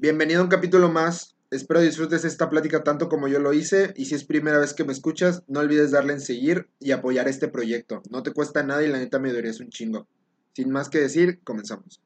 Bienvenido a un capítulo más. Espero disfrutes esta plática tanto como yo lo hice y si es primera vez que me escuchas, no olvides darle en seguir y apoyar este proyecto. No te cuesta nada y la neta me es un chingo. Sin más que decir, comenzamos.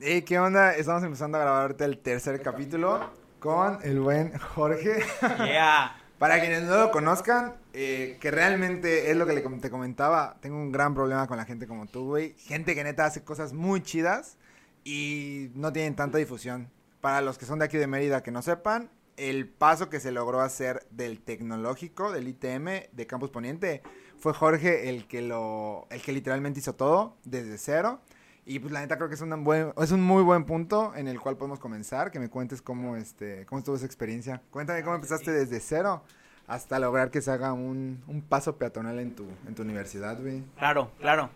Hey, ¿qué onda? Estamos empezando a grabar el tercer capítulo con el buen Jorge. Yeah. Para quienes no lo conozcan, eh, que realmente es lo que le, te comentaba, tengo un gran problema con la gente como tú, güey. Gente que neta hace cosas muy chidas y no tienen tanta difusión. Para los que son de aquí de Mérida que no sepan, el paso que se logró hacer del tecnológico, del ITM, de Campus Poniente, fue Jorge el que lo, el que literalmente hizo todo desde cero. Y pues la neta creo que es un buen, es un muy buen punto en el cual podemos comenzar, que me cuentes cómo este, cómo estuvo esa experiencia. Cuéntame cómo empezaste desde cero hasta lograr que se haga un, un paso peatonal en tu, en tu universidad, güey. Claro, claro.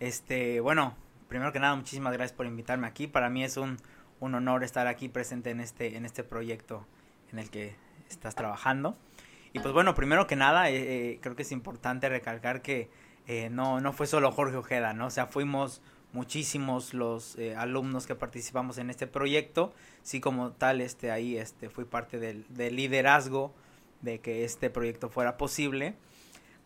Este, bueno, primero que nada, muchísimas gracias por invitarme aquí. Para mí es un, un honor estar aquí presente en este, en este proyecto en el que estás trabajando. Y pues bueno, primero que nada, eh, eh, creo que es importante recalcar que eh, no, no fue solo Jorge Ojeda, ¿no? O sea, fuimos muchísimos los eh, alumnos que participamos en este proyecto. Sí, como tal, este, ahí este, fui parte del, del liderazgo de que este proyecto fuera posible.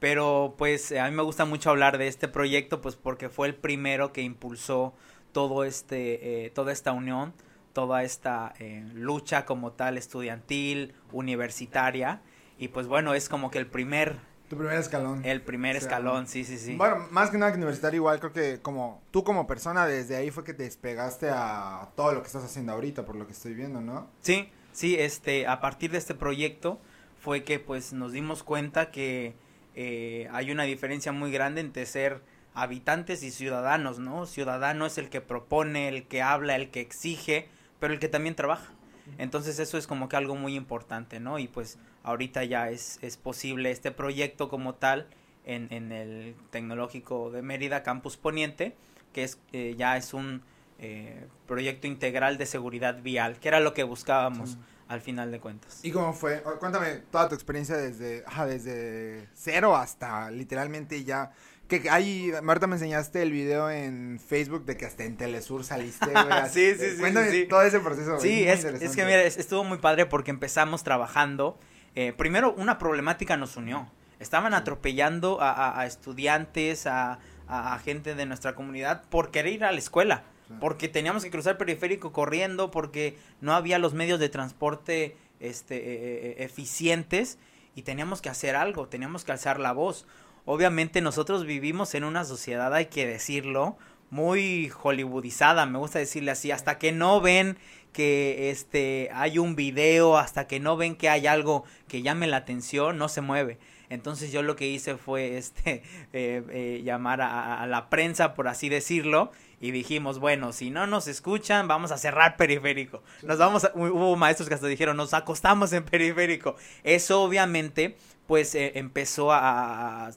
Pero pues a mí me gusta mucho hablar de este proyecto pues porque fue el primero que impulsó todo este, eh, toda esta unión, toda esta eh, lucha como tal estudiantil, universitaria. Y pues bueno, es como que el primer tu primer escalón. El primer escalón, sí, sí, sí. Bueno, más que nada que universitario, igual creo que como tú como persona, desde ahí fue que te despegaste a todo lo que estás haciendo ahorita, por lo que estoy viendo, ¿no? Sí, sí, este, a partir de este proyecto fue que pues nos dimos cuenta que eh, hay una diferencia muy grande entre ser habitantes y ciudadanos, ¿no? Ciudadano es el que propone, el que habla, el que exige, pero el que también trabaja. Entonces eso es como que algo muy importante, ¿no? Y pues ahorita ya es, es posible este proyecto como tal en, en el Tecnológico de Mérida, Campus Poniente, que es, eh, ya es un eh, proyecto integral de seguridad vial, que era lo que buscábamos. Al final de cuentas. ¿Y cómo fue? Cuéntame toda tu experiencia desde, desde cero hasta literalmente ya que ahí, Marta, me enseñaste el video en Facebook de que hasta en Telesur saliste, güey. sí, sí, sí. Cuéntame sí, todo ese proceso. Sí, es, es, que mira, estuvo muy padre porque empezamos trabajando. Eh, primero, una problemática nos unió. Estaban atropellando a, a, a estudiantes, a, a, gente de nuestra comunidad por querer ir a la escuela. Porque teníamos que cruzar el periférico corriendo, porque no había los medios de transporte este, eh, eh, eficientes y teníamos que hacer algo, teníamos que alzar la voz obviamente nosotros vivimos en una sociedad, hay que decirlo, muy hollywoodizada, me gusta decirle así, hasta que no ven que este hay un video, hasta que no ven que hay algo que llame la atención, no se mueve. Entonces yo lo que hice fue este eh, eh, llamar a, la prensa, por así decirlo, y dijimos, bueno, si no nos escuchan, vamos a cerrar periférico. Nos vamos a, hubo maestros que hasta dijeron, nos acostamos en periférico. Eso obviamente, pues eh, empezó a, a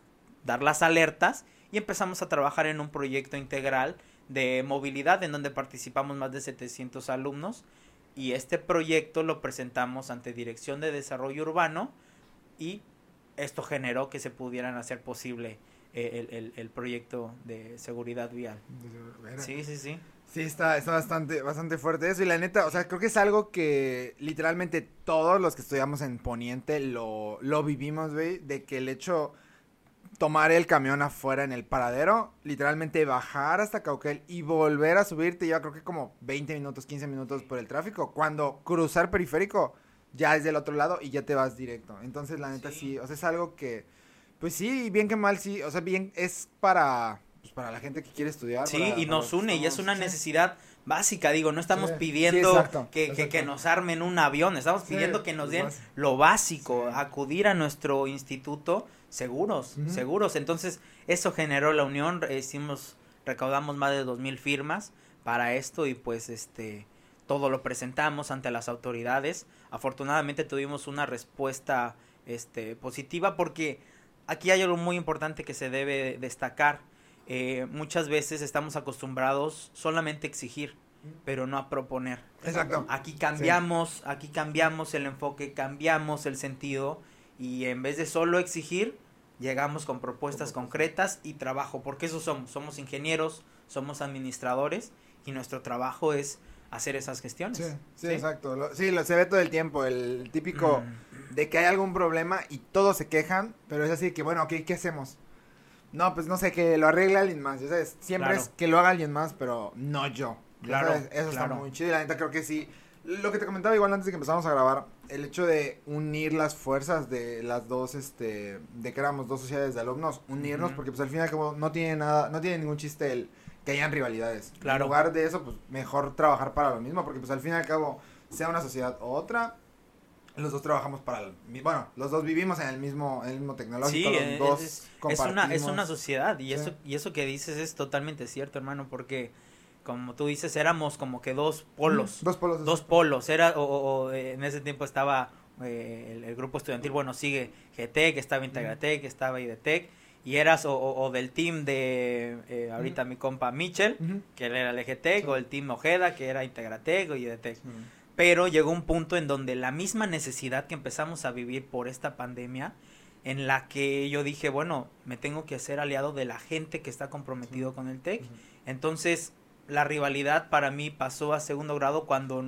dar las alertas y empezamos a trabajar en un proyecto integral de movilidad en donde participamos más de 700 alumnos y este proyecto lo presentamos ante Dirección de Desarrollo Urbano y esto generó que se pudieran hacer posible el, el, el proyecto de seguridad vial. Sí, sí, sí. Sí, está, está bastante, bastante fuerte eso. Y la neta, o sea, creo que es algo que literalmente todos los que estudiamos en Poniente lo, lo vivimos, güey. De que el hecho tomar el camión afuera en el paradero, literalmente bajar hasta Cauquel y volver a subirte ya creo que como 20 minutos, 15 minutos por el tráfico, cuando cruzar periférico ya es del otro lado y ya te vas directo. Entonces, la neta sí, sí o sea, es algo que pues sí, bien que mal sí, o sea, bien es para pues para la gente que quiere estudiar. Sí, para, y nos une y es una necesidad básica, digo, no estamos sí, pidiendo sí, exacto, que, exacto. Que, que, nos armen un avión, estamos pidiendo que nos den lo básico, acudir a nuestro instituto seguros, uh -huh. seguros. Entonces, eso generó la unión, hicimos, recaudamos más de dos mil firmas para esto y pues este todo lo presentamos ante las autoridades. Afortunadamente tuvimos una respuesta este positiva porque aquí hay algo muy importante que se debe destacar. Eh, muchas veces estamos acostumbrados solamente a exigir, pero no a proponer. Exacto. Aquí cambiamos, sí. aquí cambiamos el enfoque, cambiamos el sentido y en vez de solo exigir, llegamos con propuestas concretas y trabajo, porque eso somos, somos ingenieros, somos administradores y nuestro trabajo es hacer esas gestiones. Sí, sí, exacto. Lo- sí, lo, se ve todo el tiempo, el típico de que hay algún problema y todos se quejan, pero es así que, bueno, ok, ¿qué hacemos? No, pues no sé, que lo arregle alguien más, ya sabes, siempre Claro. es que lo haga alguien más, pero no yo. Claro, sabes, Eso claro. está muy chido y la neta creo que sí. Lo que te comentaba igual antes de que empezamos a grabar, el hecho de unir las fuerzas de las dos, este, de que éramos dos sociedades de alumnos, unirnos, porque pues al fin y al cabo no tiene nada, no tiene ningún chiste el que hayan rivalidades. Claro. En lugar de eso, pues mejor trabajar para lo mismo, porque pues al fin y al cabo, sea una sociedad o otra, los dos trabajamos para el bueno, los dos vivimos en el mismo, en el mismo tecnológico, Sí, los es- dos es, es una, es una sociedad y Sí. eso, y eso que dices es totalmente cierto, hermano, porque como tú dices, éramos como que dos polos. Dos polos. dos polos. Era, o, o- o, eh, en ese tiempo estaba eh, el, el grupo estudiantil, bueno, sigue GTEC, estaba Integratec, estaba IDETEC, y eras o, o- o del team de eh, ahorita mi compa Mitchell, que él era el EGTEC, Sí. o el team Ojeda, que era Integratec o IDETEC. Sí. Pero llegó un punto en donde la misma necesidad que empezamos a vivir por esta pandemia, en la que yo dije, bueno, me tengo que hacer aliado de la gente que está comprometido con el TEC. Entonces, la rivalidad para mí pasó a segundo grado cuando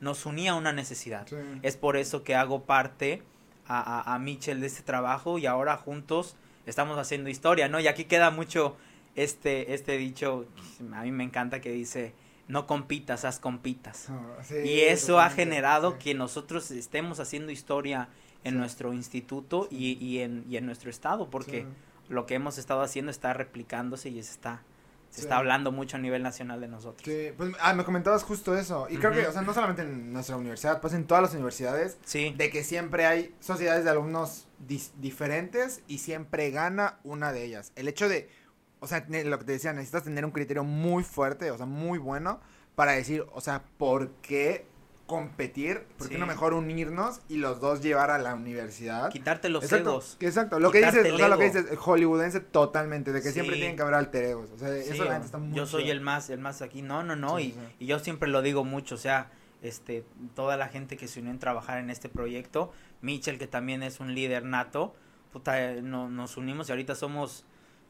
nos unía una necesidad. Sí. Es por eso que hago parte a, a, a Mitchell de este trabajo y ahora juntos estamos haciendo historia, ¿no? Y aquí queda mucho este, este dicho, a mí me encanta que dice, no compitas, haz compitas. Ah, sí, Y eso ha generado sí. que nosotros estemos haciendo historia en Sí. nuestro instituto y, y, en, y en nuestro estado, porque lo que hemos estado haciendo está replicándose y está, se Sí. está hablando mucho a nivel nacional de nosotros. Sí, pues ah, me comentabas justo eso. Y creo que, o sea, no solamente en nuestra universidad, pues en todas las universidades, Sí, de que siempre hay sociedades de alumnos diferentes y siempre gana una de ellas. El hecho de, o sea, lo que te decía, necesitas tener un criterio muy fuerte, o sea, muy bueno, para decir, o sea, ¿por qué competir? ¿Por qué Sí. no mejor unirnos y los dos llevar a la universidad? quitarte los exacto, egos. Exacto, lo que dices, o sea, lo que dices, hollywoodense totalmente, de que Sí. siempre tienen que haber alter egos. O sea, Sí, eso la está muy yo soy el más, el más aquí. No, no, no. Y, y yo siempre lo digo mucho. O sea, este, toda la gente que se unió en trabajar en este proyecto, Mitchell, que también es un líder nato, puta, no- nos unimos y ahorita somos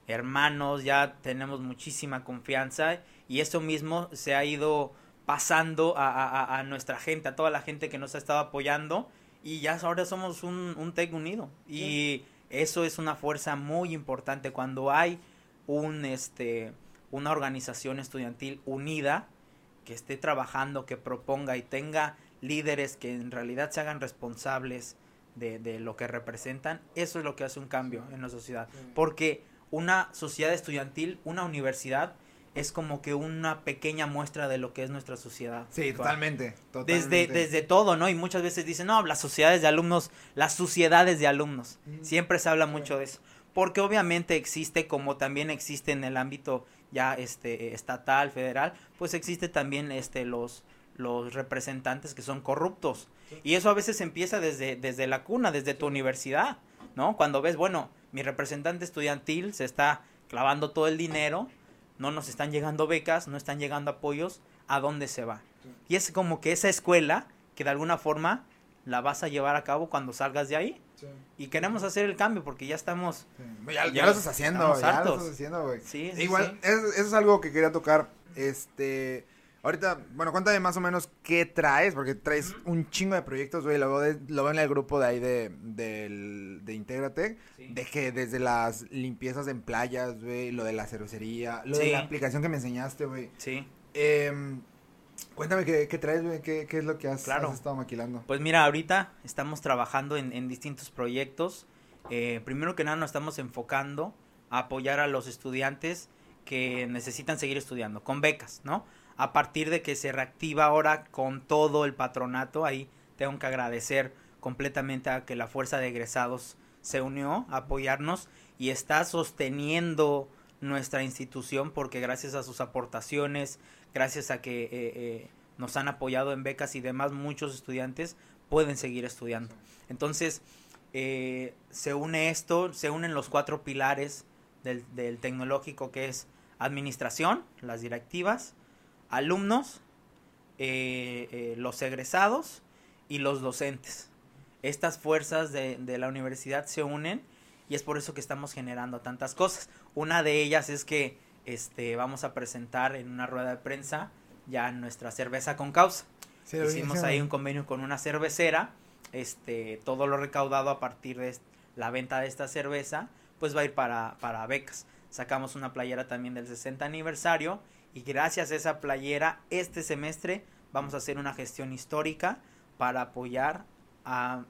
hermanos, ya tenemos muchísima confianza y eso mismo se ha ido pasando a, a- a- a nuestra gente, a toda la gente que nos ha estado apoyando. Y ya ahora somos un, un unido. Y eso es una fuerza muy importante. Cuando hay un este una organización estudiantil unida que esté trabajando, que proponga y tenga líderes que en realidad se hagan responsables de, de lo que representan, eso es lo que hace un cambio en la sociedad. Sí. Porque una sociedad estudiantil, una universidad, es como que una pequeña muestra de lo que es nuestra sociedad. Sí, totalmente, totalmente. Desde, desde todo, ¿no? Y muchas veces dicen, no, las sociedades de alumnos, las sociedades de alumnos. Ujú. Siempre se habla mucho de eso. Porque obviamente existe, como también existe en el ámbito ya este estatal, federal, pues existe también este los los representantes que son corruptos. Sí. Y eso a veces empieza desde, desde la cuna, desde tu universidad, ¿no? Cuando ves, bueno, mi representante estudiantil se está clavando todo el dinero, no nos están llegando becas, no están llegando apoyos, ¿a dónde se va? Y es como que esa escuela que de alguna forma la vas a llevar a cabo cuando salgas de ahí. Sí. Y queremos hacer el cambio porque ya estamos... Sí. Ya, ya Ya lo estás haciendo, ya lo estás haciendo, güey. Sí, sí, Igual, eso es algo que quería tocar. Este. Ahorita, bueno, cuéntame más o menos qué traes, porque traes un chingo de proyectos, güey. Lo, de- lo veo en el grupo de ahí de, del- de Integratec. Sí. De que desde las limpiezas en playas, güey, lo de la cervecería, lo Sí. de la aplicación que me enseñaste, güey. Sí. Em, cuéntame qué, qué traes, güey, qué, qué es lo que has, Claro. has estado maquilando. Pues mira, ahorita estamos trabajando en, en distintos proyectos. Eh, primero que nada nos estamos enfocando a apoyar a los estudiantes que necesitan seguir estudiando con becas, ¿no? A partir de que se reactiva ahora con todo el patronato, ahí tengo que agradecer completamente a que la fuerza de egresados se unió a apoyarnos y está sosteniendo nuestra institución porque gracias a sus aportaciones, gracias a que eh, eh, nos han apoyado en becas y demás, muchos estudiantes pueden seguir estudiando. Entonces, eh, se une esto, se unen los cuatro pilares del, del tecnológico que es administración, las directivas, alumnos, eh, eh, los egresados y los docentes. Estas fuerzas de, de la universidad se unen y es por eso que estamos generando tantas cosas. Una de ellas es que este, vamos a presentar en una rueda de prensa ya nuestra cerveza con causa. Sí, Hicimos ahí un convenio con una cervecera, este, todo lo recaudado a partir de la venta de esta cerveza, pues va a ir para, para becas. Sacamos una playera también del 60 aniversario y gracias a esa playera este semestre vamos a hacer una gestión histórica para apoyar a,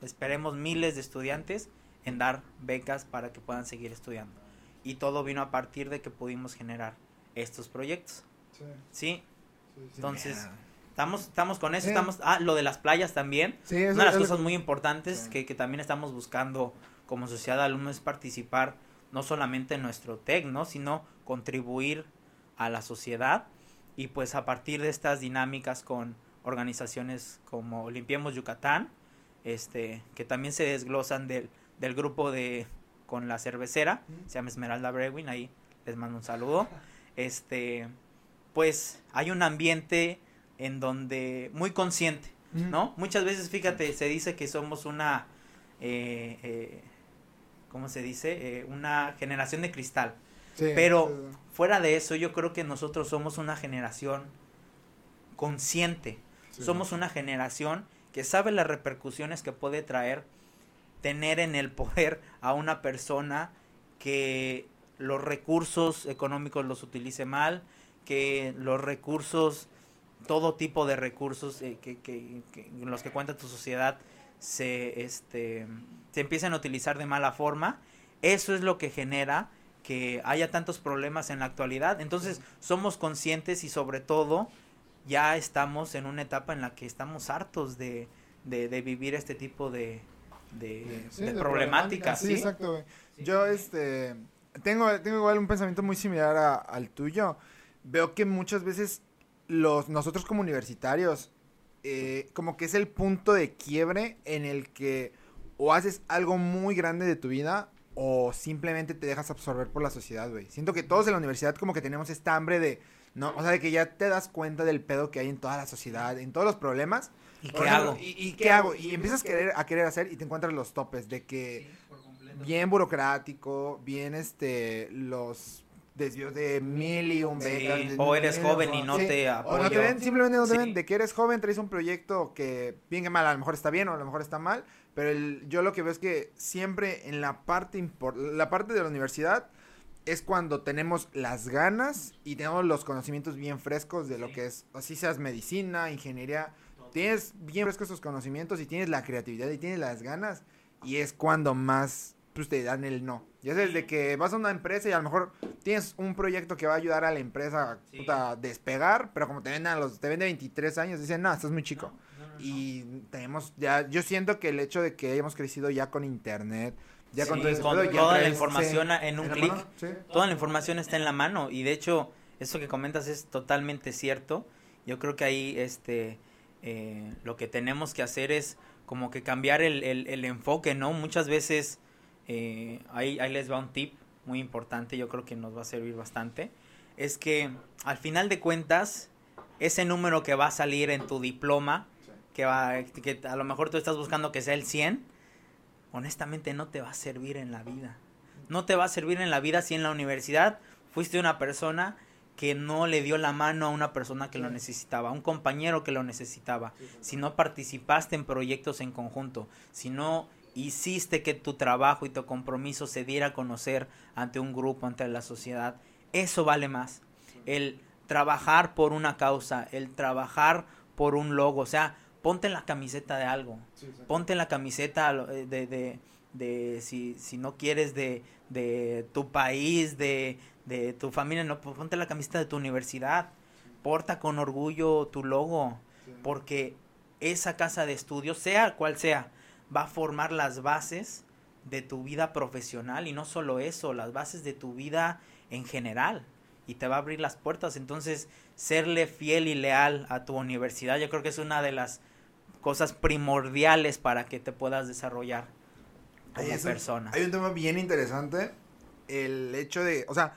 esperemos, miles de estudiantes en dar becas para que puedan seguir estudiando. Y todo vino a partir de que pudimos generar estos proyectos. Sí, ¿Sí? sí, sí. Entonces. Estamos, estamos con eso, Sí. estamos... Ah, lo de las playas también. Sí, eso Una de las cosas muy importantes Sí. que, que también estamos buscando como sociedad de alumnos es participar no solamente en nuestro TEC, ¿no? Sino contribuir a la sociedad y pues a partir de estas dinámicas con organizaciones como Limpiemos Yucatán, este, que también se desglosan del, del grupo de con la cervecera, se llama Esmeralda Brewing, ahí les mando un saludo. Este, pues hay un ambiente en donde muy consciente. ¿no? Muchas veces, fíjate, se dice que somos una, eh, eh, ¿cómo se dice? Eh, una generación de cristal. Sí, Pero sí, sí. fuera de eso, yo creo que nosotros somos una generación consciente. Somos una generación que sabe las repercusiones que puede traer tener en el poder a una persona que los recursos económicos los utilice mal, que los recursos, todo tipo de recursos eh, que, que- los que cuenta tu sociedad se, este, se empiecen a utilizar de mala forma. Eso es lo que genera que haya tantos problemas en la actualidad. Entonces somos conscientes y sobre todo ya estamos en una etapa en la que estamos hartos de, de, de vivir este tipo de, de, Sí, de problemáticas. Sí, ¿sí? exacto. Yo, este, tengo, tengo igual un pensamiento muy similar a- al tuyo. Veo que muchas veces los, nosotros como universitarios, eh, como que es el punto de quiebre en el que o haces algo muy grande de tu vida o simplemente te dejas absorber por la sociedad, güey. Siento que todos en la universidad como que tenemos esta hambre de, no, o sea, de que ya te das cuenta del pedo que hay en toda la sociedad, en todos los problemas. ¿Y qué ejemplo, hago? ¿Y, y qué hago? Y empiezas a querer, a querer hacer y te encuentras los topes de que bien burocrático, bien este, los desvíos de mil y un becas. o eres joven y no sí, te O no te ven, simplemente no te ven, de que eres joven, traes un proyecto que bien que mal, a lo mejor está bien o a lo mejor está mal, pero el- yo lo que veo es que siempre en la parte, impor- la parte de la universidad es cuando tenemos las ganas y tenemos los conocimientos bien frescos de lo Sí. que es, así seas medicina, ingeniería, tienes bien frescos esos conocimientos y tienes la creatividad y tienes las ganas y es cuando más pues, te dan el no. Ya sabes, de que vas a una empresa y a lo mejor tienes un proyecto que va a ayudar a la empresa Sí. puta, a despegar, pero como te ven a los te ven de 23 años, dicen, no, estás muy chico. Y tenemos ya, yo siento que el hecho de que hayamos crecido ya con internet, ya con todo con ya toda la información en un clic. sí. Toda la información está en la mano y de hecho eso que comentas es totalmente cierto. Yo creo que ahí este eh, lo que tenemos que hacer es como que cambiar el, el- el enfoque, ¿no? Muchas veces eh, ahí, ahí les va un tip muy importante, yo creo que nos va a servir bastante. Es que al final de cuentas, ese número que va a salir en tu diploma, que, va, que a lo mejor tú estás buscando que sea el 100, honestamente no te va a servir en la vida. No te va a servir en la vida si en la universidad fuiste una persona que no le dio la mano a una persona que lo necesitaba, a un compañero que lo necesitaba, si no participaste en proyectos en conjunto, si no hiciste que tu trabajo y tu compromiso se diera a conocer ante un grupo, ante la sociedad, eso vale más. El trabajar por una causa, el trabajar por un logo, o sea, ponte en la camiseta de algo, ponte en la camiseta eh, de, de, de si, si no quieres de, de tu país, de, de tu familia, no, pues ponte la camiseta de tu universidad, porta con orgullo tu logo, porque esa casa de estudios, sea cual sea, va a formar las bases de tu vida profesional y no solo eso, las bases de tu vida en general y te va a abrir las puertas. Entonces, serle fiel y leal a tu universidad, yo creo que es una de las cosas primordiales para que te puedas desarrollar como Hay persona. Hay un tema bien interesante, el hecho de, o sea,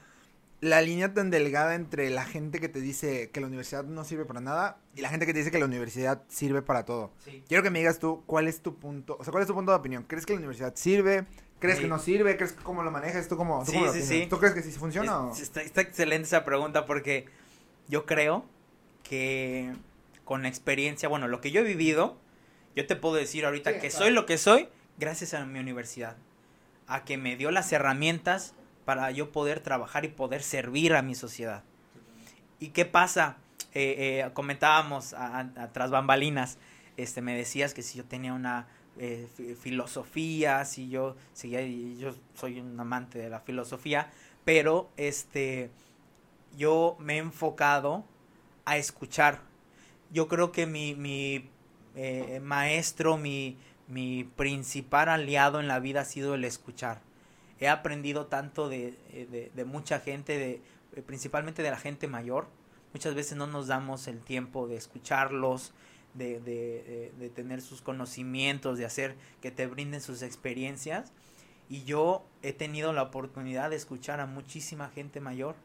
la línea tan delgada entre la gente que te dice que la universidad no sirve para nada y la gente que te dice que la universidad sirve para todo. Sí. Quiero que me digas tú cuál es tu punto, o sea, cuál es tu punto de opinión. ¿Crees que la universidad sirve? ¿Crees Sí. que no sirve? ¿Crees que cómo lo manejas? ¿Tú cómo, tú Sí, cómo lo sí. ¿Tú crees que sí funciona? o? Es- está, está excelente esa pregunta porque yo creo que con experiencia, bueno, lo que yo he vivido, yo te puedo decir ahorita Sí, que claro. soy lo que soy gracias a mi universidad, a que me dio las herramientas para yo poder trabajar y poder servir a mi sociedad. ¿Y qué pasa? Eh, eh, comentábamos a, tras bambalinas, este, me decías que si yo tenía una eh, fi- filosofía, si yo seguía, yo soy un amante de la filosofía, pero este, yo me he enfocado a escuchar. Yo creo que mi, mi eh, maestro, mi, mi principal aliado en la vida ha sido el escuchar. He aprendido tanto de, eh, de- de mucha gente, de, eh, principalmente de la gente mayor. Muchas veces no nos damos el tiempo de escucharlos, de, de- de tener sus conocimientos, de hacer que te brinden sus experiencias. Y yo he tenido la oportunidad de escuchar a muchísima gente mayor,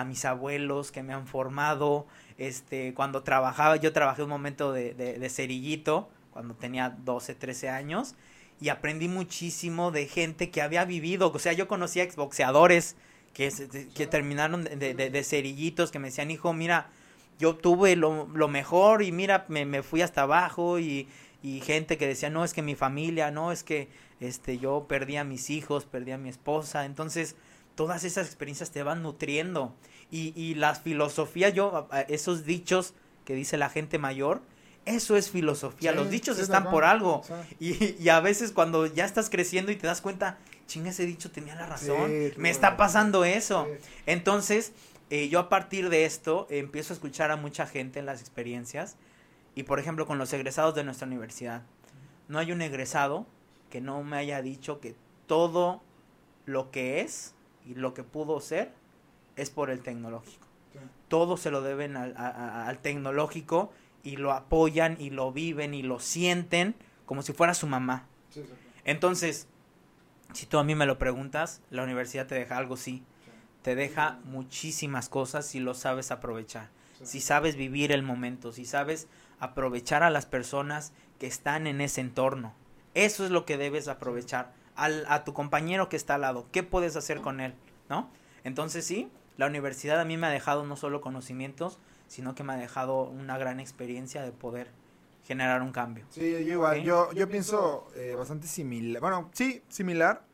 a mis abuelos que me han formado. Este, cuando trabajaba, yo trabajé un momento de, de, de cerillito, cuando tenía 12, 13 años, y aprendí muchísimo de gente que había vivido. O sea, yo conocía exboxeadores que, que terminaron de- de cerillitos, que me decían, hijo, mira, yo tuve lo, lo mejor y mira, me, me fui hasta abajo y, y gente que decía, no, es que mi familia, no, es que este, yo perdí a mis hijos, perdí a mi esposa. Entonces, todas esas experiencias te van nutriendo. Y, y las filosofías, yo, esos dichos que dice la gente mayor, eso es filosofía. Sí, Los dichos sí, están por algo. Sí. Y, y a veces cuando ya estás creciendo y te das cuenta, chinga, ese dicho tenía la razón. Me está pasando eso. Entonces, eh, yo a partir de esto eh, empiezo a escuchar a mucha gente en las experiencias. Y por ejemplo, con los egresados de nuestra universidad. No hay un egresado que no me haya dicho que todo lo que es y lo que pudo ser es por el tecnológico. Sí. Todo se lo deben al, a- al tecnológico y lo apoyan y lo viven y lo sienten como si fuera su mamá. Sí, sí, sí. Entonces, si tú a mí me lo preguntas, la universidad te deja algo, sí. Te deja muchísimas cosas si lo sabes aprovechar. Si sabes vivir el momento, si sabes aprovechar a las personas que están en ese entorno. Eso es lo que debes aprovechar. Al, a tu compañero que está al lado, ¿qué puedes hacer con él? ¿No? Entonces sí, la universidad a mí me ha dejado no solo conocimientos, sino que me ha dejado una gran experiencia de poder generar un cambio. Sí, yo igual, yo, yo pienso eh, bastante similar, bueno, sí, similar.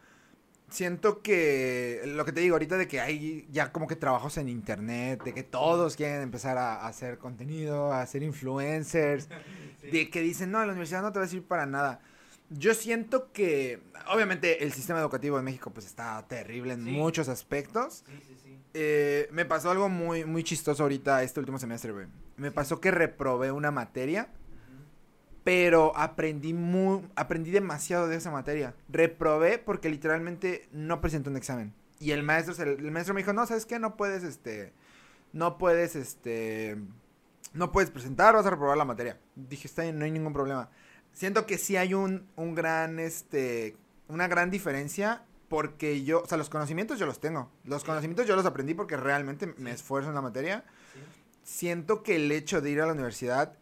Siento que lo que te digo ahorita de que hay ya como que trabajos en internet, de que todos quieren empezar a, a hacer contenido, a ser influencers, de que dicen, no, la universidad no te va a servir para nada. Yo siento que, obviamente, el sistema educativo de México pues está terrible en Sí. muchos aspectos. Sí, sí, sí. Eh, me pasó algo muy, muy chistoso ahorita este último semestre, güey. Me pasó que reprobé una materia, pero aprendí muy, aprendí demasiado de esa materia. Reprobé porque literalmente no presenté un examen. Y el maestro, se- el maestro me dijo, no, ¿sabes qué? No puedes, este, no puedes, este, no puedes presentar, vas a reprobar la materia. Dije, está bien, no hay ningún problema. Siento que sí hay un, un gran, este, una gran diferencia porque yo, o sea, los conocimientos yo los tengo. Los conocimientos yo los aprendí porque realmente me esfuerzo en la materia. Siento que el hecho de ir a la universidad,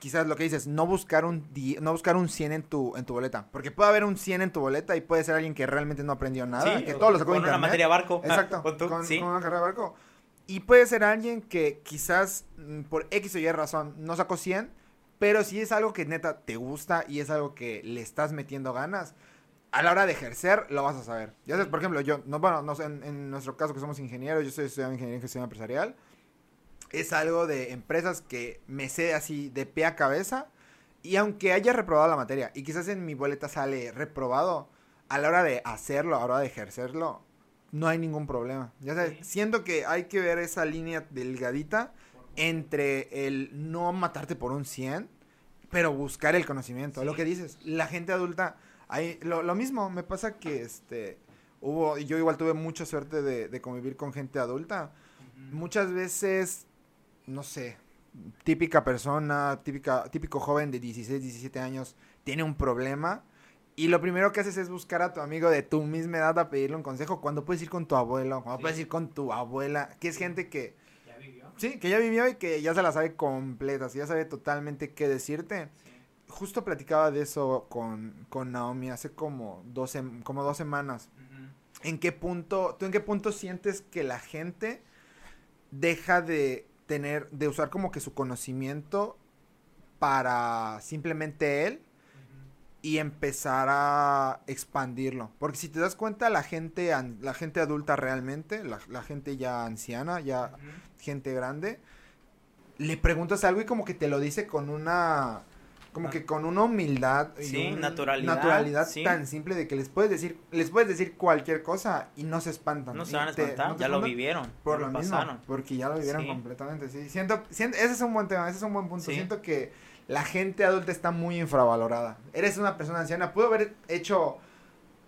quizás lo que dices, no buscar un no buscar un 100 en tu en tu boleta, porque puede haber un 100 en tu boleta y puede ser alguien que realmente no aprendió nada, que todo lo sacó con una internet. materia barco. Exacto, Con con, una carrera barco. Y puede ser alguien que quizás mm, por X o Y razón no sacó 100, pero si es algo que neta te gusta y es algo que le estás metiendo ganas, a la hora de ejercer lo vas a saber. Ya sabes, por ejemplo, yo, no, bueno, no en, en nuestro caso que somos ingenieros, yo estoy estudiando ingeniería en gestión empresarial, es algo de empresas que me sé así de pie a cabeza. Y aunque haya reprobado la materia y quizás en mi boleta sale reprobado, a la hora de hacerlo, a la hora de ejercerlo, no hay ningún problema. Ya sabes, Sí. siento que hay que ver esa línea delgadita entre el no matarte por un 100, pero buscar el conocimiento. Sí. Lo que dices, la gente adulta, hay, lo, lo mismo, me pasa que este hubo, y yo igual tuve mucha suerte de, de convivir con gente adulta. Muchas veces, no sé, típica persona, típica, típico joven de 16, 17 años, tiene un problema. Y lo primero que haces es buscar a tu amigo de tu misma edad a pedirle un consejo. Cuando puedes ir con tu abuelo, cuando Sí. puedes ir con tu abuela, que es gente que. Sí, que ya vivió y que ya se la sabe completa, ya sabe totalmente qué decirte. Justo platicaba de eso con, con Naomi hace como dos, sem- como dos semanas. ¿En qué punto, tú en qué punto sientes que la gente deja de tener, de usar como que su conocimiento para simplemente él y empezar a expandirlo. Porque si te das cuenta, la gente, la gente adulta realmente, la, la gente ya anciana, ya gente grande, le preguntas algo y como que te lo dice con una, como que con una humildad y Sí, un- naturalidad, naturalidad sí. tan simple de que les puedes decir, les puedes decir cualquier cosa y no se espantan. No se van a te- espantar, no ya lo vivieron, Por lo lo mismo, porque ya lo vivieron Sí. completamente, sí. Siento, siento, ese es un buen tema, ese es un buen punto. Siento que la gente adulta está muy infravalorada. Eres una persona anciana, pudo haber hecho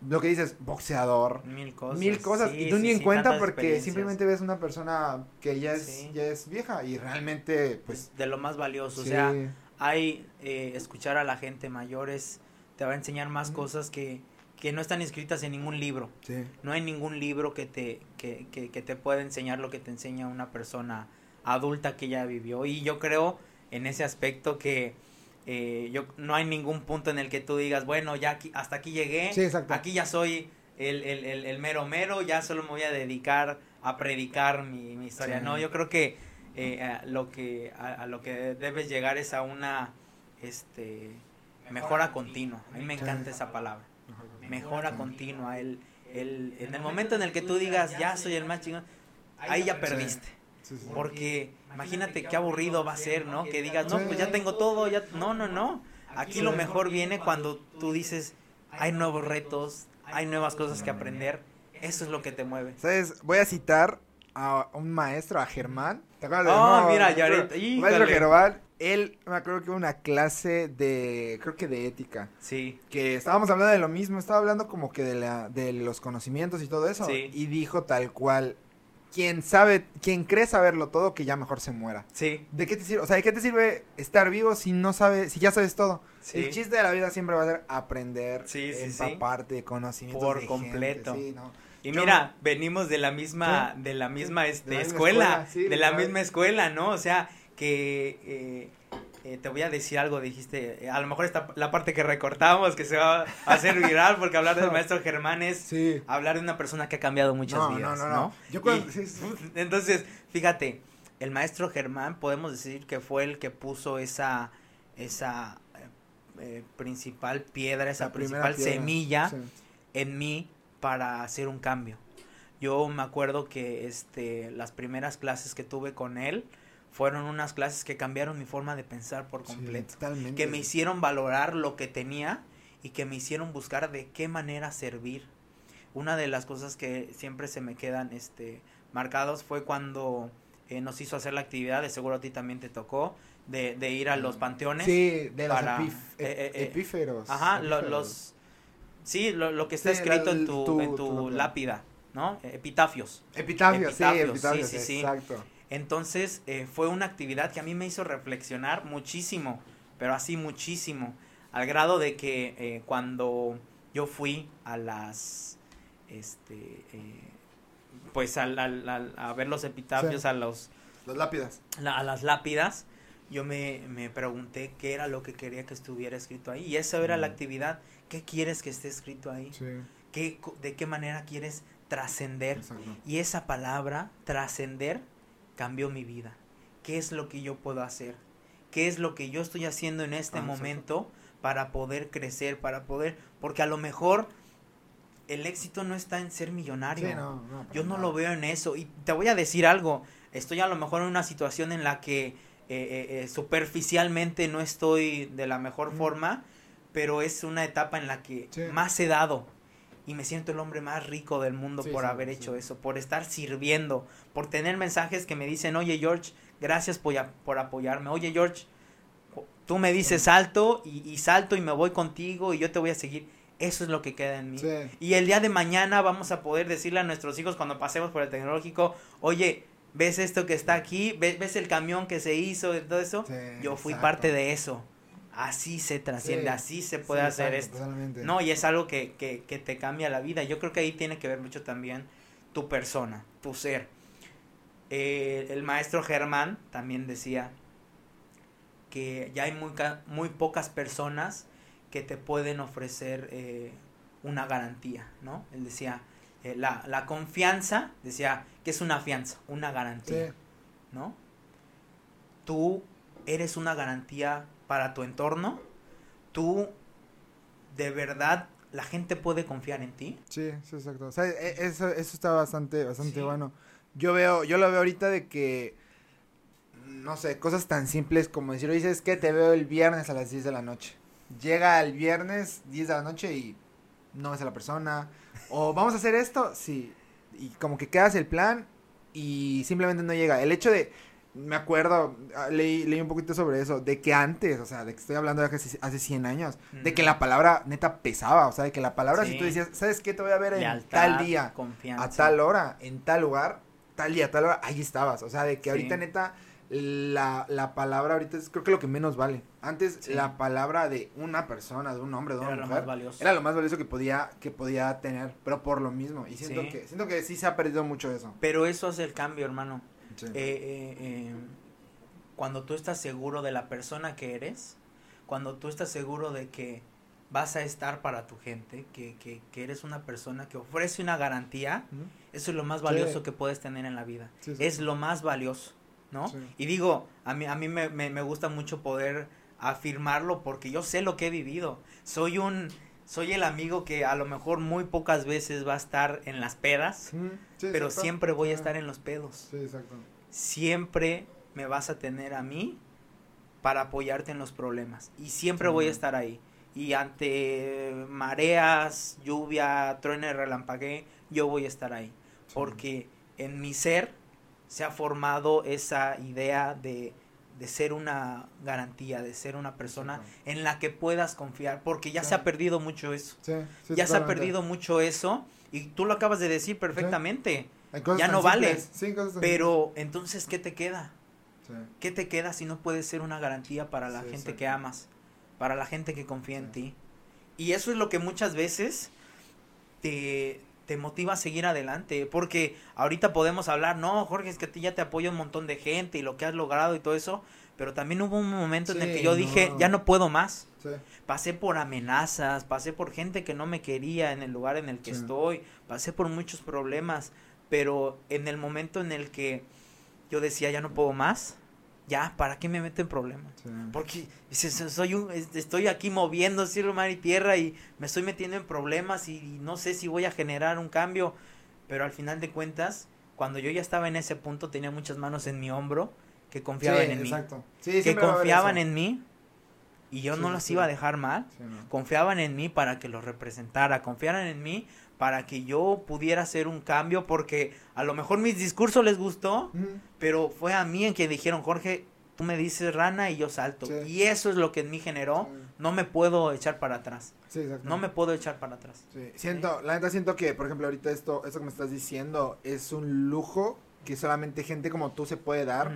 lo que dices, boxeador, Mil cosas. mil cosas, sí, y tú sí, ni en sí, cuenta porque simplemente ves una persona que ya es, ya es vieja y realmente, pues... de lo más valioso. O sea, hay eh, escuchar a la gente mayores te va a enseñar más cosas que, que no están escritas en ningún libro. No hay ningún libro que te, que, que, que te pueda enseñar lo que te enseña una persona adulta que ya vivió. Y yo creo en ese aspecto que eh, yo no hay ningún punto en el que tú digas, bueno, ya aquí, hasta aquí llegué, Sí, exacto. aquí ya soy el, el, el, el mero mero, ya solo me voy a dedicar a predicar mi, mi historia. Sí. No, yo creo que eh, a lo que a, a lo que debes llegar es a una este mejora continua. A mí me Sí. encanta esa palabra. Mejora continua. El, el, en el momento en el que tú digas, ya soy el más chingón, ahí ya perdiste. Sí, sí. Porque imagínate qué aburrido va a ser, ¿no? Que digas, no, pues ya tengo todo, ya... No, no, no. Aquí lo mejor viene cuando tú dices, hay nuevos retos, hay nuevas cosas que aprender. Eso es lo que te mueve. ¿Sabes? Voy a citar a un maestro, a Germán. ¿Te acuerdas de Oh, no, mira, maestro- ya ahorita, Maestro. Germán, él me acuerdo que hubo una clase de, creo que de ética, Sí, que estábamos hablando de lo mismo, estaba hablando como que de, la, de los conocimientos y todo eso, Sí. y dijo tal cual, quien sabe, quien cree saberlo todo, que ya mejor se muera. sí, ¿De qué te sirve? O sea, ¿de qué te sirve estar vivo si no sabes, si ya sabes todo? sí. El chiste de la vida siempre va a ser aprender, Sí, sí, sí. empaparte de conocimientos Por de gente, completo. sí, ¿no? Y Yo- mira, venimos de la misma, de la misma este, De la misma escuela, de la literal. misma escuela, ¿no? O sea, que eh, eh, te voy a decir algo, dijiste, eh, a lo mejor esta la parte que recortamos, que se va a hacer viral, porque hablar del maestro Germán es Sí. hablar de una persona que ha cambiado muchas No, vidas, no, ¿no? no. Yo cuando- Y-. Entonces, fíjate, el maestro Germán podemos decir que fue el que puso esa, esa eh, eh, principal piedra, esa La principal piedra, semilla sí. en mí para hacer un cambio. Yo me acuerdo que este las primeras clases que tuve con él fueron unas clases que cambiaron mi forma de pensar por completo, totalmente. que me hicieron valorar lo que tenía y que me hicieron buscar de qué manera servir. Una de las cosas que siempre se me quedan este marcados fue cuando eh, nos hizo hacer la actividad, de seguro a ti también te tocó, de, de ir a los panteones. Sí, de los para- epif- eh, eh, epíferos. Ajá, lo- los... Sí, lo, lo que está Sí, escrito en tu, tu- en tu, tu- lápida, ¿no? Epitafios. Epitafios, sí, epitafios, epitafios, sí, sí, sí. exacto. Entonces, eh, fue una actividad que a mí me hizo reflexionar muchísimo, pero así muchísimo, al grado de que eh, cuando yo fui a las, este, eh, pues al- al- al- a ver los epitafios, Sí. a los Las lápidas. la- a las lápidas, yo me, me pregunté qué era lo que quería que estuviera escrito ahí. Y esa era la actividad. ¿Qué quieres que esté escrito ahí? Sí, ¿Qué, ¿De qué manera quieres trascender? Y esa palabra, trascender, cambió mi vida. ¿Qué es lo que yo puedo hacer? ¿Qué es lo que yo estoy haciendo en este Ah, momento para poder crecer, para poder... Porque a lo mejor el éxito no está en ser millonario. Sí, no, no, Yo no lo veo en eso. Y te voy a decir algo. Estoy a lo mejor en una situación en la que eh, eh, eh, superficialmente no estoy de la mejor Ujú. forma, pero es una etapa en la que Sí. más he dado. Y me siento el hombre más rico del mundo Sí, por sí, haber sí. hecho eso, por estar sirviendo, por tener mensajes que me dicen, oye George, gracias por, por apoyarme. Oye George, tú me dices salto y, y salto y me voy contigo y yo te voy a seguir. Eso es lo que queda en mí. Y el día de mañana vamos a poder decirle a nuestros hijos cuando pasemos por el tecnológico, oye, ¿ves esto que está aquí? ¿Ves, ves el camión que se hizo? y todo eso? Yo fui exacto. parte de eso. Así se trasciende, Sí, así se puede sí, hacer exacto, esto. totalmente. No, y es algo que, que, que te cambia la vida. Yo creo que ahí tiene que ver mucho también tu persona, tu ser. Eh, el maestro Germán también decía que ya hay muy, muy pocas personas que te pueden ofrecer eh, una garantía, ¿no? Él decía, eh, la, la confianza, decía, que es una fianza, una garantía, Sí. ¿no? tú eres una garantía para tu entorno, tú de verdad la gente puede confiar en ti. Sí, sí, exacto. O sea, e- eso, eso está bastante, bastante Sí. bueno. Yo veo, yo lo veo ahorita de que, no sé, cosas tan simples como decir, oye, es que te veo el viernes a las 10 de la noche. Llega el viernes 10 de la noche y no ves a la persona. O vamos a hacer esto, sí. Y como que quedas el plan y simplemente no llega. El hecho de, me acuerdo, ah, leí, leí un poquito sobre eso, de que antes, o sea, de que estoy hablando de hace, hace 100 años, de que Mm. la palabra neta pesaba, o sea, de que la palabra, si Sí. tú decías, ¿sabes qué? Te voy a ver en Lealtad, tal día, confianza. a tal hora, en tal lugar, tal día, tal hora, ahí estabas. O sea, de que Sí. ahorita neta, la, la palabra ahorita es creo que lo que menos vale. Antes Sí. la palabra de una persona, de un hombre, de una Era lo mujer, más valioso. era lo más valioso que podía, que podía tener, pero por lo mismo. Y siento que, siento que sí se ha perdido mucho eso. Pero eso hace el cambio, hermano. Sí. Eh, eh, eh, cuando tú estás seguro de la persona que eres, cuando tú estás seguro de que vas a estar para tu gente, que, que, que eres una persona que ofrece una garantía, eso es lo más Sí. valioso que puedes tener en la vida. Sí, sí. Es lo más valioso, ¿no? Sí. Y digo, a mí, a mí me, me, me gusta mucho poder afirmarlo porque yo sé lo que he vivido. Soy un, soy el amigo que a lo mejor muy pocas veces va a estar en las pedas. Sí, pero siempre voy a Ah. estar en los pedos. Sí, siempre me vas a tener a mí para apoyarte en los problemas y siempre voy a estar ahí. Y ante mareas lluvia truene relampaguee yo voy a estar ahí. Porque en mi ser se ha formado esa idea de, de ser una garantía de ser una persona en la que puedas confiar porque ya Sí. se ha perdido mucho eso. Sí, ya se ha perdido mucho eso y tú lo acabas de decir perfectamente. Ya no vale, pero entonces qué te queda. ¿Qué te queda si no puedes ser una garantía para la gente que amas? Para la gente que confía en ti. Y eso es lo que muchas veces te, te motiva a seguir adelante. Porque ahorita podemos hablar, no, Jorge, es que a ti ya te apoya un montón de gente y lo que has logrado y todo eso. Pero también hubo un momento en el que yo dije, ya no puedo más. Sí. Pasé por amenazas, pasé por gente que no me quería en el lugar en el que Sí. estoy, pasé por muchos problemas, pero en el momento en el que yo decía ya no puedo más, ya, ¿para qué me meto en problemas? Sí. Porque soy un, es- estoy aquí moviendo cielo, mar y tierra y me estoy metiendo en problemas y, y no sé si voy a generar un cambio, pero al final de cuentas, cuando yo ya estaba en ese punto tenía muchas manos en mi hombro que confiaban Sí, en mí. Sí, que confiaban en mí y yo no sí. iba a dejar mal no. confiaban en mí para que los representara, confiaran en mí para que yo pudiera hacer un cambio, porque a lo mejor mis discursos les gustó, pero fue a mí en que dijeron, Jorge, tú me dices rana y yo salto. Sí. Y eso es lo que en mí generó, Sí. no me puedo echar para atrás, Sí, no me puedo echar para atrás. Siento, la neta siento que, por ejemplo, ahorita esto, esto que me estás diciendo es un lujo que solamente gente como tú se puede dar.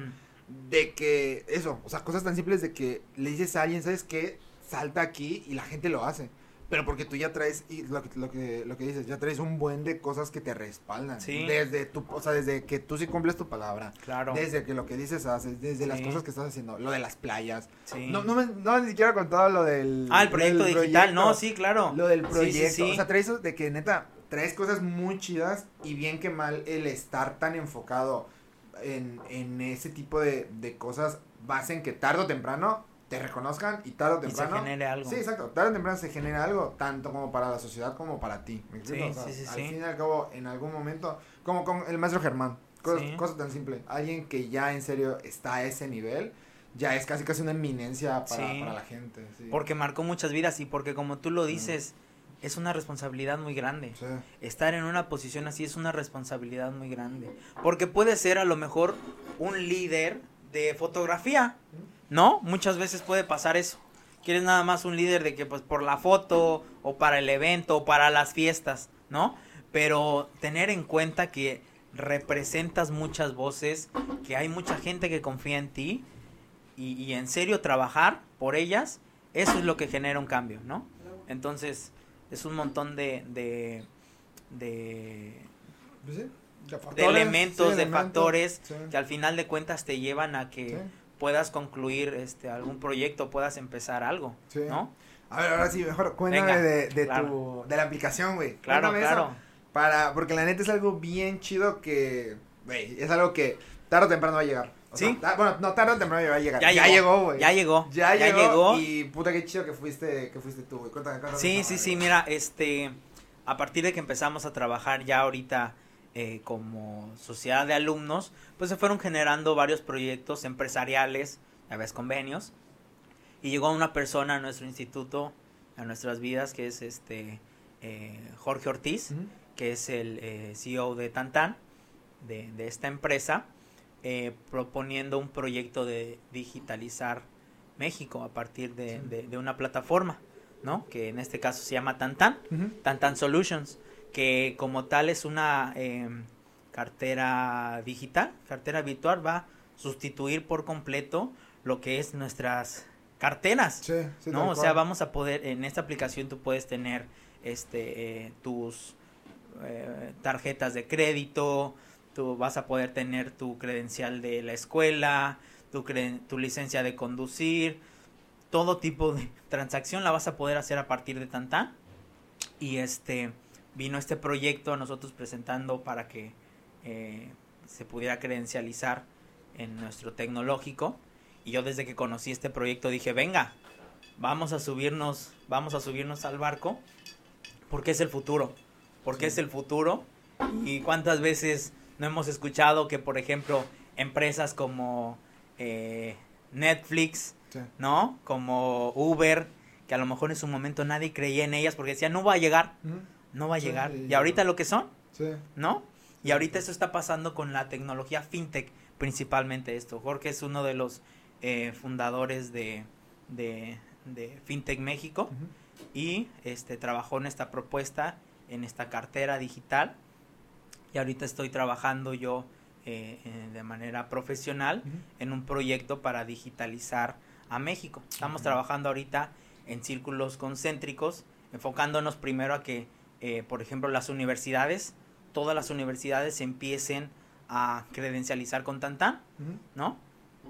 De que, eso, o sea, cosas tan simples de que le dices a alguien, ¿sabes qué? Salta aquí y la gente lo hace. Pero porque tú ya traes, y lo que, lo que, lo que dices, ya traes un buen de cosas que te respaldan. Sí. Desde tu, o sea, desde que tú sí cumples tu palabra. claro. Desde que lo que dices haces, desde las cosas que estás haciendo, lo de las playas. sí. No, no, me, no ni siquiera contado lo del... ah, el proyecto del digital, no, sí, claro. Lo del proyecto. sí. O sea, traes eso de que neta, traes cosas muy chidas y bien que mal el estar tan enfocado en, en ese tipo de, de cosas va a hacer que tarde o temprano te reconozcan y tarde o y se temprano. genere algo. Sí, exacto. Tarde o temprano se genera algo, tanto como para la sociedad como para ti. ¿Me? Sí, O sea, sí, sí, al fin y al cabo, en algún momento, como con el maestro Germán, cosa, tan simple. Alguien que ya en serio está a ese nivel, ya es casi casi una eminencia para, para la gente. sí. Porque marcó muchas vidas y porque como tú lo dices, es una responsabilidad muy grande. Estar en una posición así es una responsabilidad muy grande. Porque puede ser a lo mejor un líder de fotografía, ¿no? Muchas veces puede pasar eso. Quieres nada más un líder de que pues por la foto o para el evento o para las fiestas, ¿no? Pero tener en cuenta que representas muchas voces, que hay mucha gente que confía en ti y, y en serio trabajar por ellas, eso es lo que genera un cambio, ¿no? Entonces, es un montón de, de, de, Pues de de factores, elementos, sí, de elementos, factores sí, que al final de cuentas te llevan a que sí, puedas concluir este algún proyecto, puedas empezar algo, sí. ¿no? A ver, ahora sí, mejor cuéntame Venga, de, de claro. tu, de la aplicación, güey. Claro, Cuéntame eso, claro. Para, porque la neta es algo bien chido que, güey, es algo que tarde o temprano va a llegar. O Sí. sea, bueno, no, tarde o temprano va a llegar. Ya Ya, llegó, güey. Ya llegó. Ya, ya llegó, llegó. Y puta, qué chido que fuiste, que fuiste tú, güey. Cuéntame, cuéntame Sí, sí, sí, mira, este, a partir de que empezamos a trabajar ya ahorita eh, como sociedad de alumnos, pues se fueron generando varios proyectos empresariales, ya ves, convenios, y llegó una persona a nuestro instituto, a nuestras vidas, que es este eh, Jorge Ortiz, que es el eh, CEO de Tantan, de, de esta empresa, eh, proponiendo un proyecto de digitalizar México a partir de, Sí. de- de una plataforma, ¿no? Que en este caso se llama Tantan, Ujú. Tantan Solutions, que como tal es una eh, cartera digital, cartera virtual, va a sustituir por completo lo que es nuestras carteras. Sí, sí, ¿no? O sea, vamos a poder, en esta aplicación tú puedes tener este eh, tus eh, tarjetas de crédito, tú vas a poder tener tu credencial de la escuela, tu, tu licencia de conducir, todo tipo de transacción la vas a poder hacer a partir de Tantan. Y este vino este proyecto a nosotros presentando para que eh, se pudiera credencializar en nuestro tecnológico. Y yo desde que conocí este proyecto dije, venga, vamos a subirnos, vamos a subirnos al barco, porque es el futuro, porque es el futuro. Y cuántas veces no hemos escuchado que, por ejemplo, empresas como eh, Netflix, Sí. ¿no? Como Uber, que a lo mejor en su momento nadie creía en ellas porque decían, no va a llegar. No va a llegar. y ahorita no. lo que son, Sí. ¿no? Y ahorita eso está pasando con la tecnología fintech, principalmente esto. Jorge es uno de los eh, fundadores de, de, de Fintech México y este trabajó en esta propuesta, en esta cartera digital. Y ahorita estoy trabajando yo eh, eh, de manera profesional en un proyecto para digitalizar a México. Estamos trabajando ahorita en círculos concéntricos, enfocándonos primero a que, eh, por ejemplo, las universidades, todas las universidades empiecen a credencializar con Tantan, Ujú. ¿no?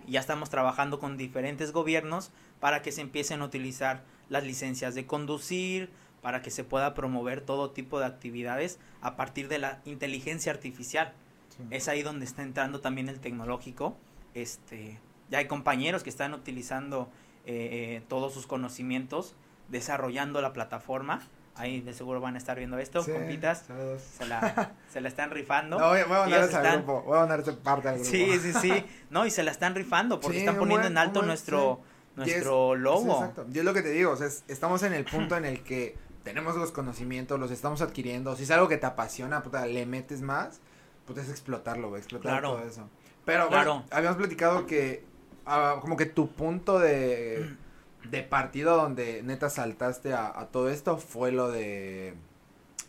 Ya estamos trabajando con diferentes gobiernos para que se empiecen a utilizar las licencias de conducir, para que se pueda promover todo tipo de actividades a partir de la inteligencia artificial. Sí. Es ahí donde está entrando también el tecnológico. Este, ya hay compañeros que están utilizando eh, eh, todos sus conocimientos, desarrollando la plataforma. Ahí de seguro van a estar viendo esto, Sí, compitas. saludos. Se la, se la están rifando. No, voy, voy a mandar Ellos ese al están- grupo. Voy a mandar ese parte al grupo. Sí, sí, sí. No, y se la están rifando porque Sí, están poniendo buen- en alto buen- nuestro, nuestro logo. exacto. Yo es lo que te digo, o sea, es- estamos en el punto en el que tenemos los conocimientos, los estamos adquiriendo. Si es algo que te apasiona, puta, le metes más, puta, es explotarlo, explotar Claro. todo eso. Pero Claro. habíamos platicado que ah, como que tu punto de, de partido donde neta saltaste a, a todo esto fue lo de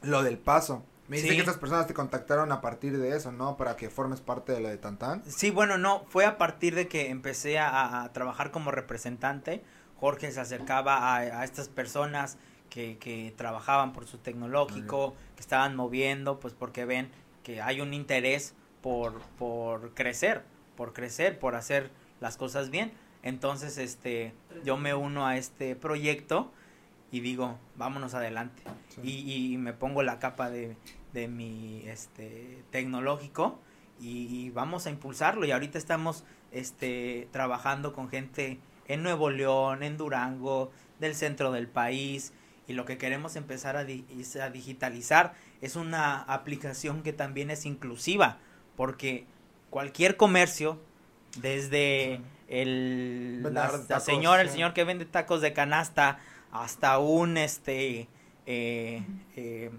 lo del paso. Me dice Sí. que estas personas te contactaron a partir de eso, ¿no? Para que formes parte de lo de Tantan. Sí, bueno, no, fue a partir de que empecé a, a trabajar como representante. Jorge se acercaba a, a estas personas que, que trabajaban por su tecnológico, que estaban moviendo, pues porque ven que hay un interés por, por crecer, por crecer, por hacer las cosas bien. Entonces, este, yo me uno a este proyecto y digo, vámonos adelante. Sí. Y, y me pongo la capa de, de mi este tecnológico y, y vamos a impulsarlo y ahorita estamos este trabajando con gente en Nuevo León, en Durango, del centro del país y lo que queremos empezar a, di- a digitalizar es una aplicación que también es inclusiva porque cualquier comercio desde el la, la señora, el señor que vende tacos de canasta hasta un este eh, eh,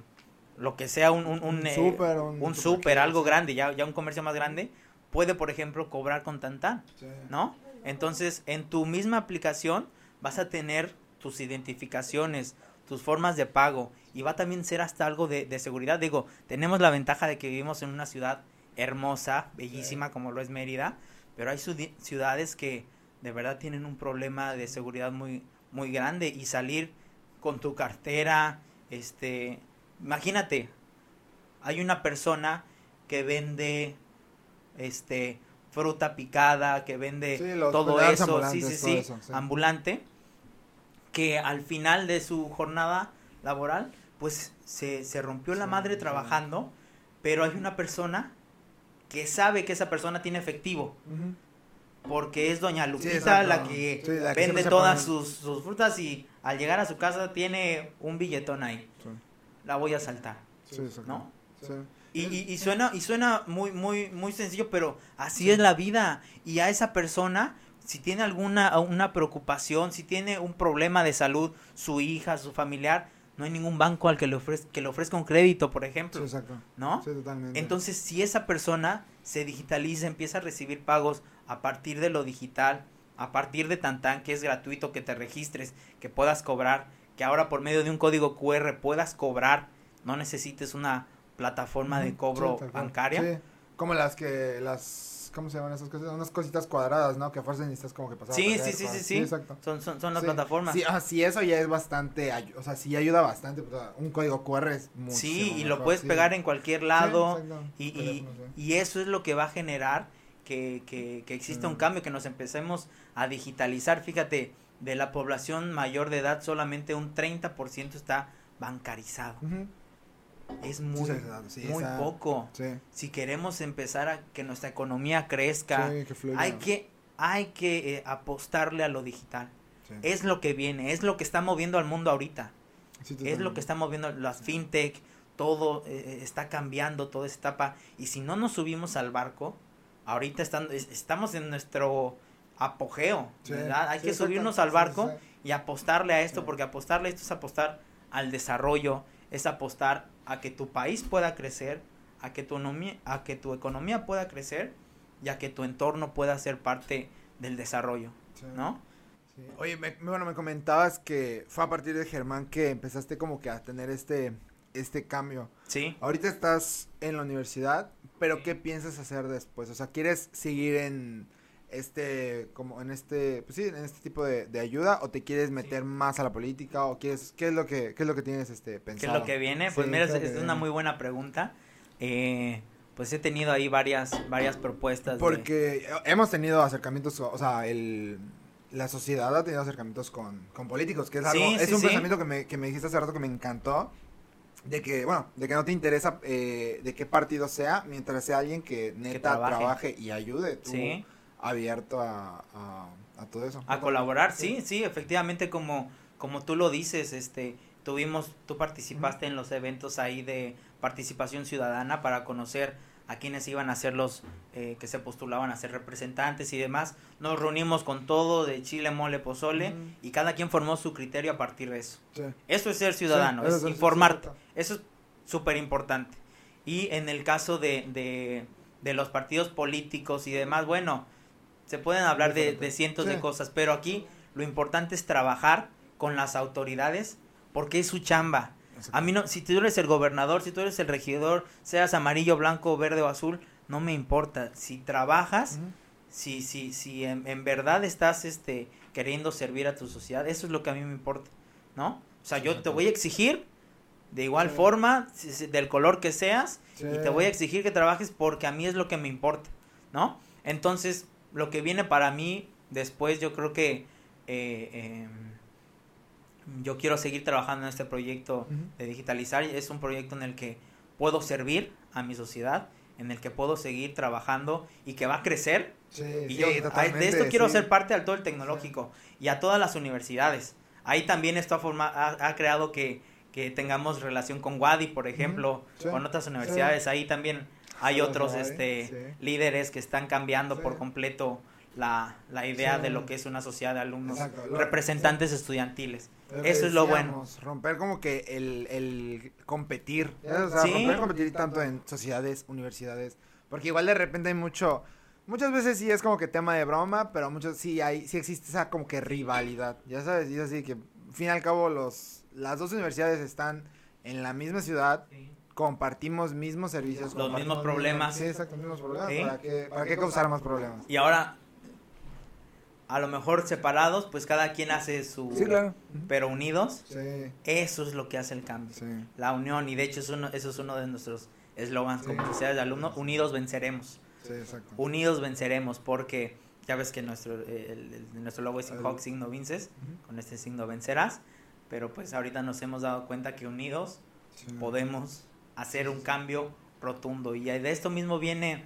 lo que sea un un, un, Un eh, un súper, algo grande ya ya un comercio más grande puede por ejemplo cobrar con Tantan Sí. ¿no? Entonces, en tu misma aplicación vas a tener tus identificaciones, tus formas de pago y va a también ser hasta algo de, de seguridad. Digo, tenemos la ventaja de que vivimos en una ciudad hermosa, bellísima como lo es Mérida, pero hay ciudades que de verdad tienen un problema de seguridad muy muy grande y salir con tu cartera, este, imagínate, hay una persona que vende este fruta picada, que vende Sí, todo eso, sí, sí, todo sí, eso, sí. ambulante, que al final de su jornada laboral, pues se, se rompió la madre trabajando, pero hay una persona que sabe que esa persona tiene efectivo, porque es doña Lupita la que Sí, la que vende todas sus, sus frutas y al llegar a su casa tiene un billetón ahí. Sí, La voy a saltar. ¿no? Y, y, y suena, y suena muy, muy, muy sencillo, pero así es la vida. Y a esa persona, si tiene alguna una preocupación, si tiene un problema de salud, su hija, su familiar, no hay ningún banco al que le, ofrezca, que le ofrezca un crédito, por Sí, ejemplo, exacto. ¿no? Sí, totalmente. Entonces, si esa persona se digitaliza, empieza a recibir pagos a partir de lo digital, a partir de Tantan, que es gratuito, que te registres, que puedas cobrar, que ahora por medio de un código QR puedas cobrar, no necesites una plataforma de cobro sí, bancaria. Como las que, las, ¿cómo se llaman esas cosas? Unas cositas cuadradas, ¿no? Que a fuerza necesitas como que pasar. Sí, sí, sí, sí, sí. exacto. Son, son, son las plataformas. Sí, ah, sí, eso ya es bastante, o sea, sí ayuda bastante, pues, un código QR es mucho Sí, y lo puedes pegar en cualquier lado. y, y, y eso es lo que va a generar que, que, que exista un Mm. cambio, que nos empecemos a digitalizar. Fíjate, de la población mayor de edad, solamente un 30% está bancarizado. Es muy, sí, muy poco. Sí, Si queremos empezar a que nuestra economía crezca, sí, que fluya. hay que, hay que eh, apostarle a lo digital. Es lo que viene, es lo que está moviendo al mundo ahorita. Es lo que está moviendo las fintech, todo eh, está cambiando, toda esta etapa. Y si no nos subimos al barco, ahorita están, es- estamos en nuestro apogeo. Hay que subirnos al barco y apostarle a esto, porque apostarle a esto es apostar al desarrollo, es apostar a que tu país pueda crecer, a que tu economía, a que tu economía pueda crecer y a que tu entorno pueda ser parte del desarrollo, Sí. ¿no? Sí. Oye, me, me- bueno, me comentabas que fue a partir de Germán que empezaste como que a tener este, este cambio. Sí. Ahorita estás en la universidad, pero ¿qué piensas hacer después? O sea, ¿quieres seguir en este, como en este, pues sí, en este tipo de, de ayuda o te quieres meter más a la política o quieres, qué es lo que, qué es lo que tienes este ¿Qué pensado? es lo que viene? Pues Sí, mira, ¿qué es, es una viene? muy buena pregunta. Eh, pues he tenido ahí varias, varias propuestas. de- Porque hemos tenido acercamientos, o sea, el, la sociedad ha tenido acercamientos con, con políticos, que es algo, Sí, es sí, un sí. pensamiento que me, que me dijiste hace rato que me encantó, de que, bueno, de que no te interesa eh, de qué partido sea, mientras sea alguien que neta trabaje. trabaje. y ayude, tú Sí. Abierto a, a, a todo eso. A colaborar, sí, sí, efectivamente, como, como tú lo dices, este, tuvimos, tú participaste en los eventos ahí de participación ciudadana para conocer a quienes iban a ser los eh, que se postulaban a ser representantes y demás. Nos reunimos con todo de Chile, Mole, Pozole y cada quien formó su criterio a partir de eso. Sí. Eso es ser ciudadano, Sí, es informarte. Eso es súper importante. Y en el caso de, de, de los partidos políticos y demás, bueno, se pueden hablar de, de cientos Sí. de cosas, pero aquí lo importante es trabajar con las autoridades porque es su chamba. A mí no, si tú eres el gobernador, si tú eres el regidor, seas amarillo, blanco, verde o azul, no me importa. Si trabajas, si, si, si en, en verdad estás este, queriendo servir a tu sociedad, eso es lo que a mí me importa, ¿no? O sea, yo te voy a exigir de igual Sí. forma, del color que seas, y te voy a exigir que trabajes porque a mí es lo que me importa, ¿no? Entonces, lo que viene para mí después, yo creo que eh, em, yo quiero seguir trabajando en este proyecto de digitalizar. Es un proyecto en el que puedo servir a mi sociedad, en el que puedo seguir trabajando y que va a crecer. Sí, Y sí, yo de esto quiero sí. ser parte al todo el tecnológico y a todas las universidades. Ahí también esto ha, forma- ha, ha creado que, que tengamos relación con Wadi, por ejemplo, con otras universidades. Ahí también hay Sí, otros este, sí. líderes que están cambiando Sí. por completo la, la idea Sí. de lo que es una sociedad de alumnos Exacto, lo- representantes estudiantiles. Eso es lo bueno. Romper como que el, el competir. ¿ya? O sea, Sí. romper competir tanto en sociedades, universidades. Porque igual de repente hay mucho. Muchas veces sí es como que tema de broma, pero muchos sí hay, sí existe esa como que rivalidad. Ya sabes, y es así que, al fin y al cabo, los, las dos universidades están en la misma ciudad, compartimos mismos servicios. Los mismos problemas. Sí, exacto, los mismos problemas. Sí. ¿Para, qué, ¿Para qué causar más problemas? Y ahora, a lo mejor separados, pues cada quien hace su... Sí, claro. Pero unidos, Sí, eso es lo que hace el cambio. sí. La unión, y de hecho es uno, eso es uno de nuestros eslogans como sociedades de alumnos, unidos venceremos. Sí, exacto. Unidos venceremos porque ya ves que nuestro, el, el- nuestro logo es Hawk, signo vences, Ujú. con este signo vencerás, pero pues ahorita nos hemos dado cuenta que unidos podemos hacer un cambio rotundo y de esto mismo viene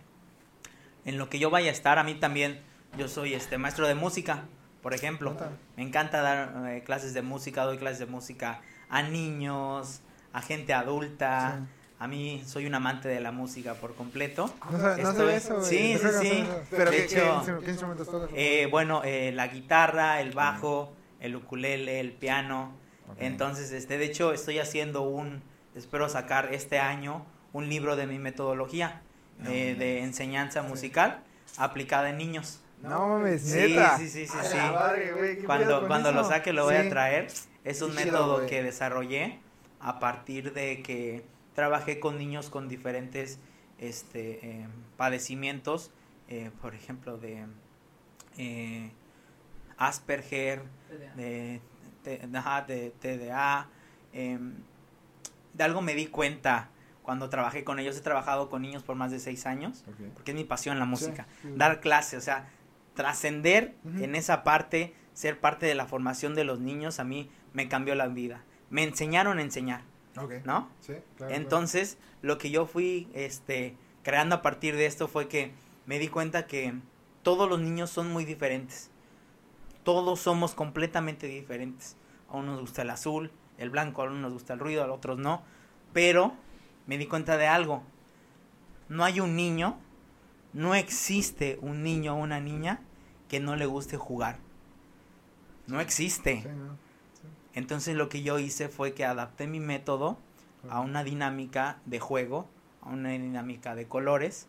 en lo que yo vaya a estar, a mí también Yo soy este maestro de música, por ejemplo. Me encanta dar eh, clases de música, doy clases de música a niños, a gente adulta. Sí. A mí soy un amante de la música por completo. No sabe, no Estoy- sabe eso. Sí, sí, sí. Pero De ¿qué, hecho, qué instru- qué instrumentos tocas? Eh, bueno, eh, la guitarra, el bajo, el ukulele, el piano. Entonces, este, de hecho, estoy haciendo un, espero sacar este año un libro de mi metodología eh, de enseñanza musical aplicada en niños. No mames, Sí, neta. sí, sí, sí, A sí. la madre, güey, ¿qué pedo Cuando, cuando lo saque lo voy Sí. a traer. Es un Qué método que desarrollé a partir de que trabajé con niños con diferentes este, eh, padecimientos, eh, por ejemplo, de eh, Asperger, de, de, ajá, de TDA. De algo me di cuenta cuando trabajé con ellos. He trabajado con niños por más de seis años, porque es mi pasión la música. Sí, sí. Dar clase, o sea, trascender en esa parte, ser parte de la formación de los niños, a mí me cambió la vida. Me enseñaron a enseñar. ¿no? Sí, claro. Entonces, lo que yo fui este, creando a partir de esto fue que me di cuenta que todos los niños son muy diferentes. Todos somos completamente diferentes. A unos nos gusta el azul, el blanco, a unos nos gusta el ruido, a otros no. Pero me di cuenta de algo. No hay un niño, no existe un niño o una niña que no le guste jugar. No existe. Sí, ¿no? Entonces lo que yo hice fue que adapté mi método a una dinámica de juego, a una dinámica de colores,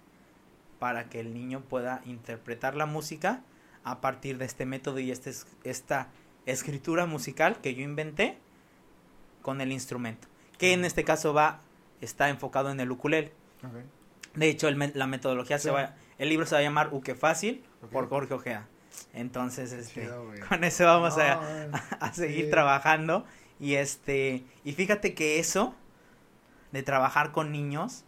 para que el niño pueda interpretar la música a partir de este método y este, es- esta escritura musical que yo inventé con el instrumento, que en este caso va, está enfocado en el ukulele. Ok. De hecho, el la metodología Sí. se va, el libro se va a llamar Uke Fácil por Jorge Ojea. Entonces, este, Chido, con eso vamos a, No, a seguir Sí. trabajando y este y fíjate que eso de trabajar con niños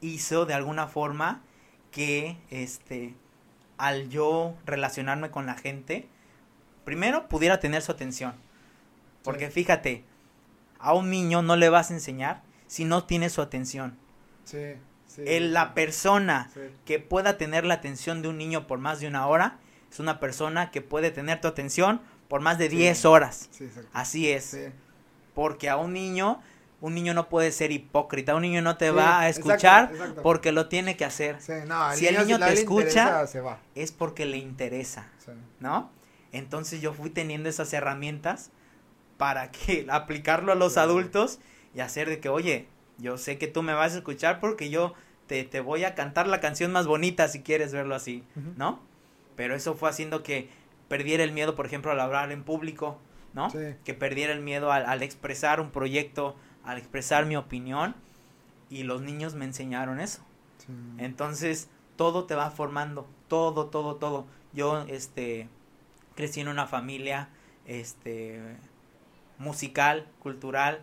hizo de alguna forma que este al yo relacionarme con la gente primero pudiera tener su atención porque Sí. fíjate a un niño no le vas a enseñar si no tiene su atención Sí, sí. El- la persona Sí. que pueda tener la atención de un niño por más de una hora es una persona que puede tener tu atención por más de Sí. 10 horas. Sí, exacto. Así es. Sí. Porque a un niño, un niño no puede ser hipócrita. Un niño no te va a escuchar exacto. porque lo tiene que hacer. Sí, no, Si el niño si te escucha- interesa, se va. Es porque le interesa. ¿no? Entonces yo fui teniendo esas herramientas para que aplicarlo a los adultos y hacer de que, oye, yo sé que tú me vas a escuchar porque yo te, te voy a cantar la canción más bonita si quieres verlo así. ¿no? Pero eso fue haciendo que perdiera el miedo, por ejemplo, al hablar en público, ¿no? Sí. Que perdiera el miedo al, al expresar un proyecto, al expresar mi opinión. Y los niños me enseñaron eso. Sí. Entonces, todo te va formando, todo, todo, todo. Yo, este, crecí en una familia, este, musical, cultural.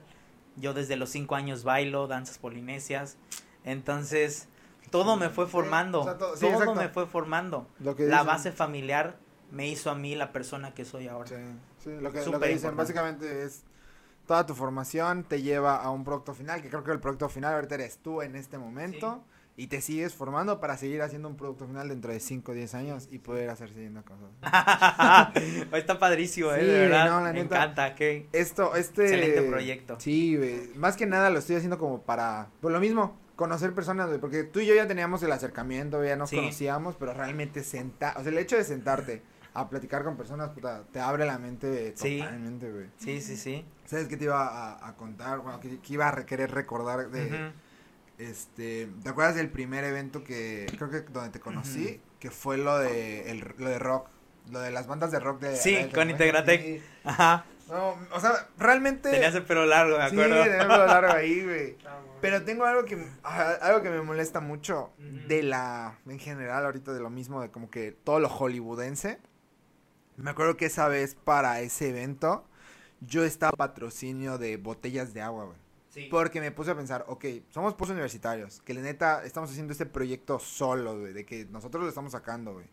Yo desde los cinco años bailo danzas polinesias. Entonces, todo me fue formando, o sea, todo- sí, todo exacto. me fue formando. Lo que La base familiar me hizo a mí la persona que soy ahora. Sí, sí, lo que, lo que dicen importante. básicamente es toda tu formación te lleva a un producto final, que creo que el producto final ahorita eres tú en este momento y te sigues formando para seguir haciendo un producto final dentro de 5 o 10 años y poder hacer siguiendo cosas. Está padrísimo, eh, Sí, de verdad. no, la me neta. encanta, que Esto, este... Excelente proyecto. Sí, güey. Más que nada lo estoy haciendo como para, por lo mismo, conocer personas, güey, porque tú y yo ya teníamos el acercamiento, ya nos Sí. conocíamos, pero realmente sentar, o sea, el hecho de sentarte a platicar con personas, puta, te abre la mente Sí. totalmente, güey. sí, sí, sí. ¿Sabes qué te iba a, a contar? Bueno, que, que iba a querer recordar de. Este, ¿te acuerdas del primer evento que, creo que donde te conocí? Que fue lo de, el, lo de rock, lo de las bandas de rock de... Sí, de- con Integratec. sí. Ajá. No, o sea, realmente... Tenías el pelo largo, me Sí, acuerdo. tenía el pelo largo ahí, güey. Pero tengo algo que, ajá, algo que me molesta mucho de la, en general ahorita de lo mismo, de como que todo lo hollywoodense. Me acuerdo que esa vez para ese evento yo estaba patrocinio de botellas de agua, güey. Sí. Porque me puse a pensar, ok, somos post universitarios, que la neta estamos haciendo este proyecto solo, güey, de que nosotros lo estamos sacando, güey.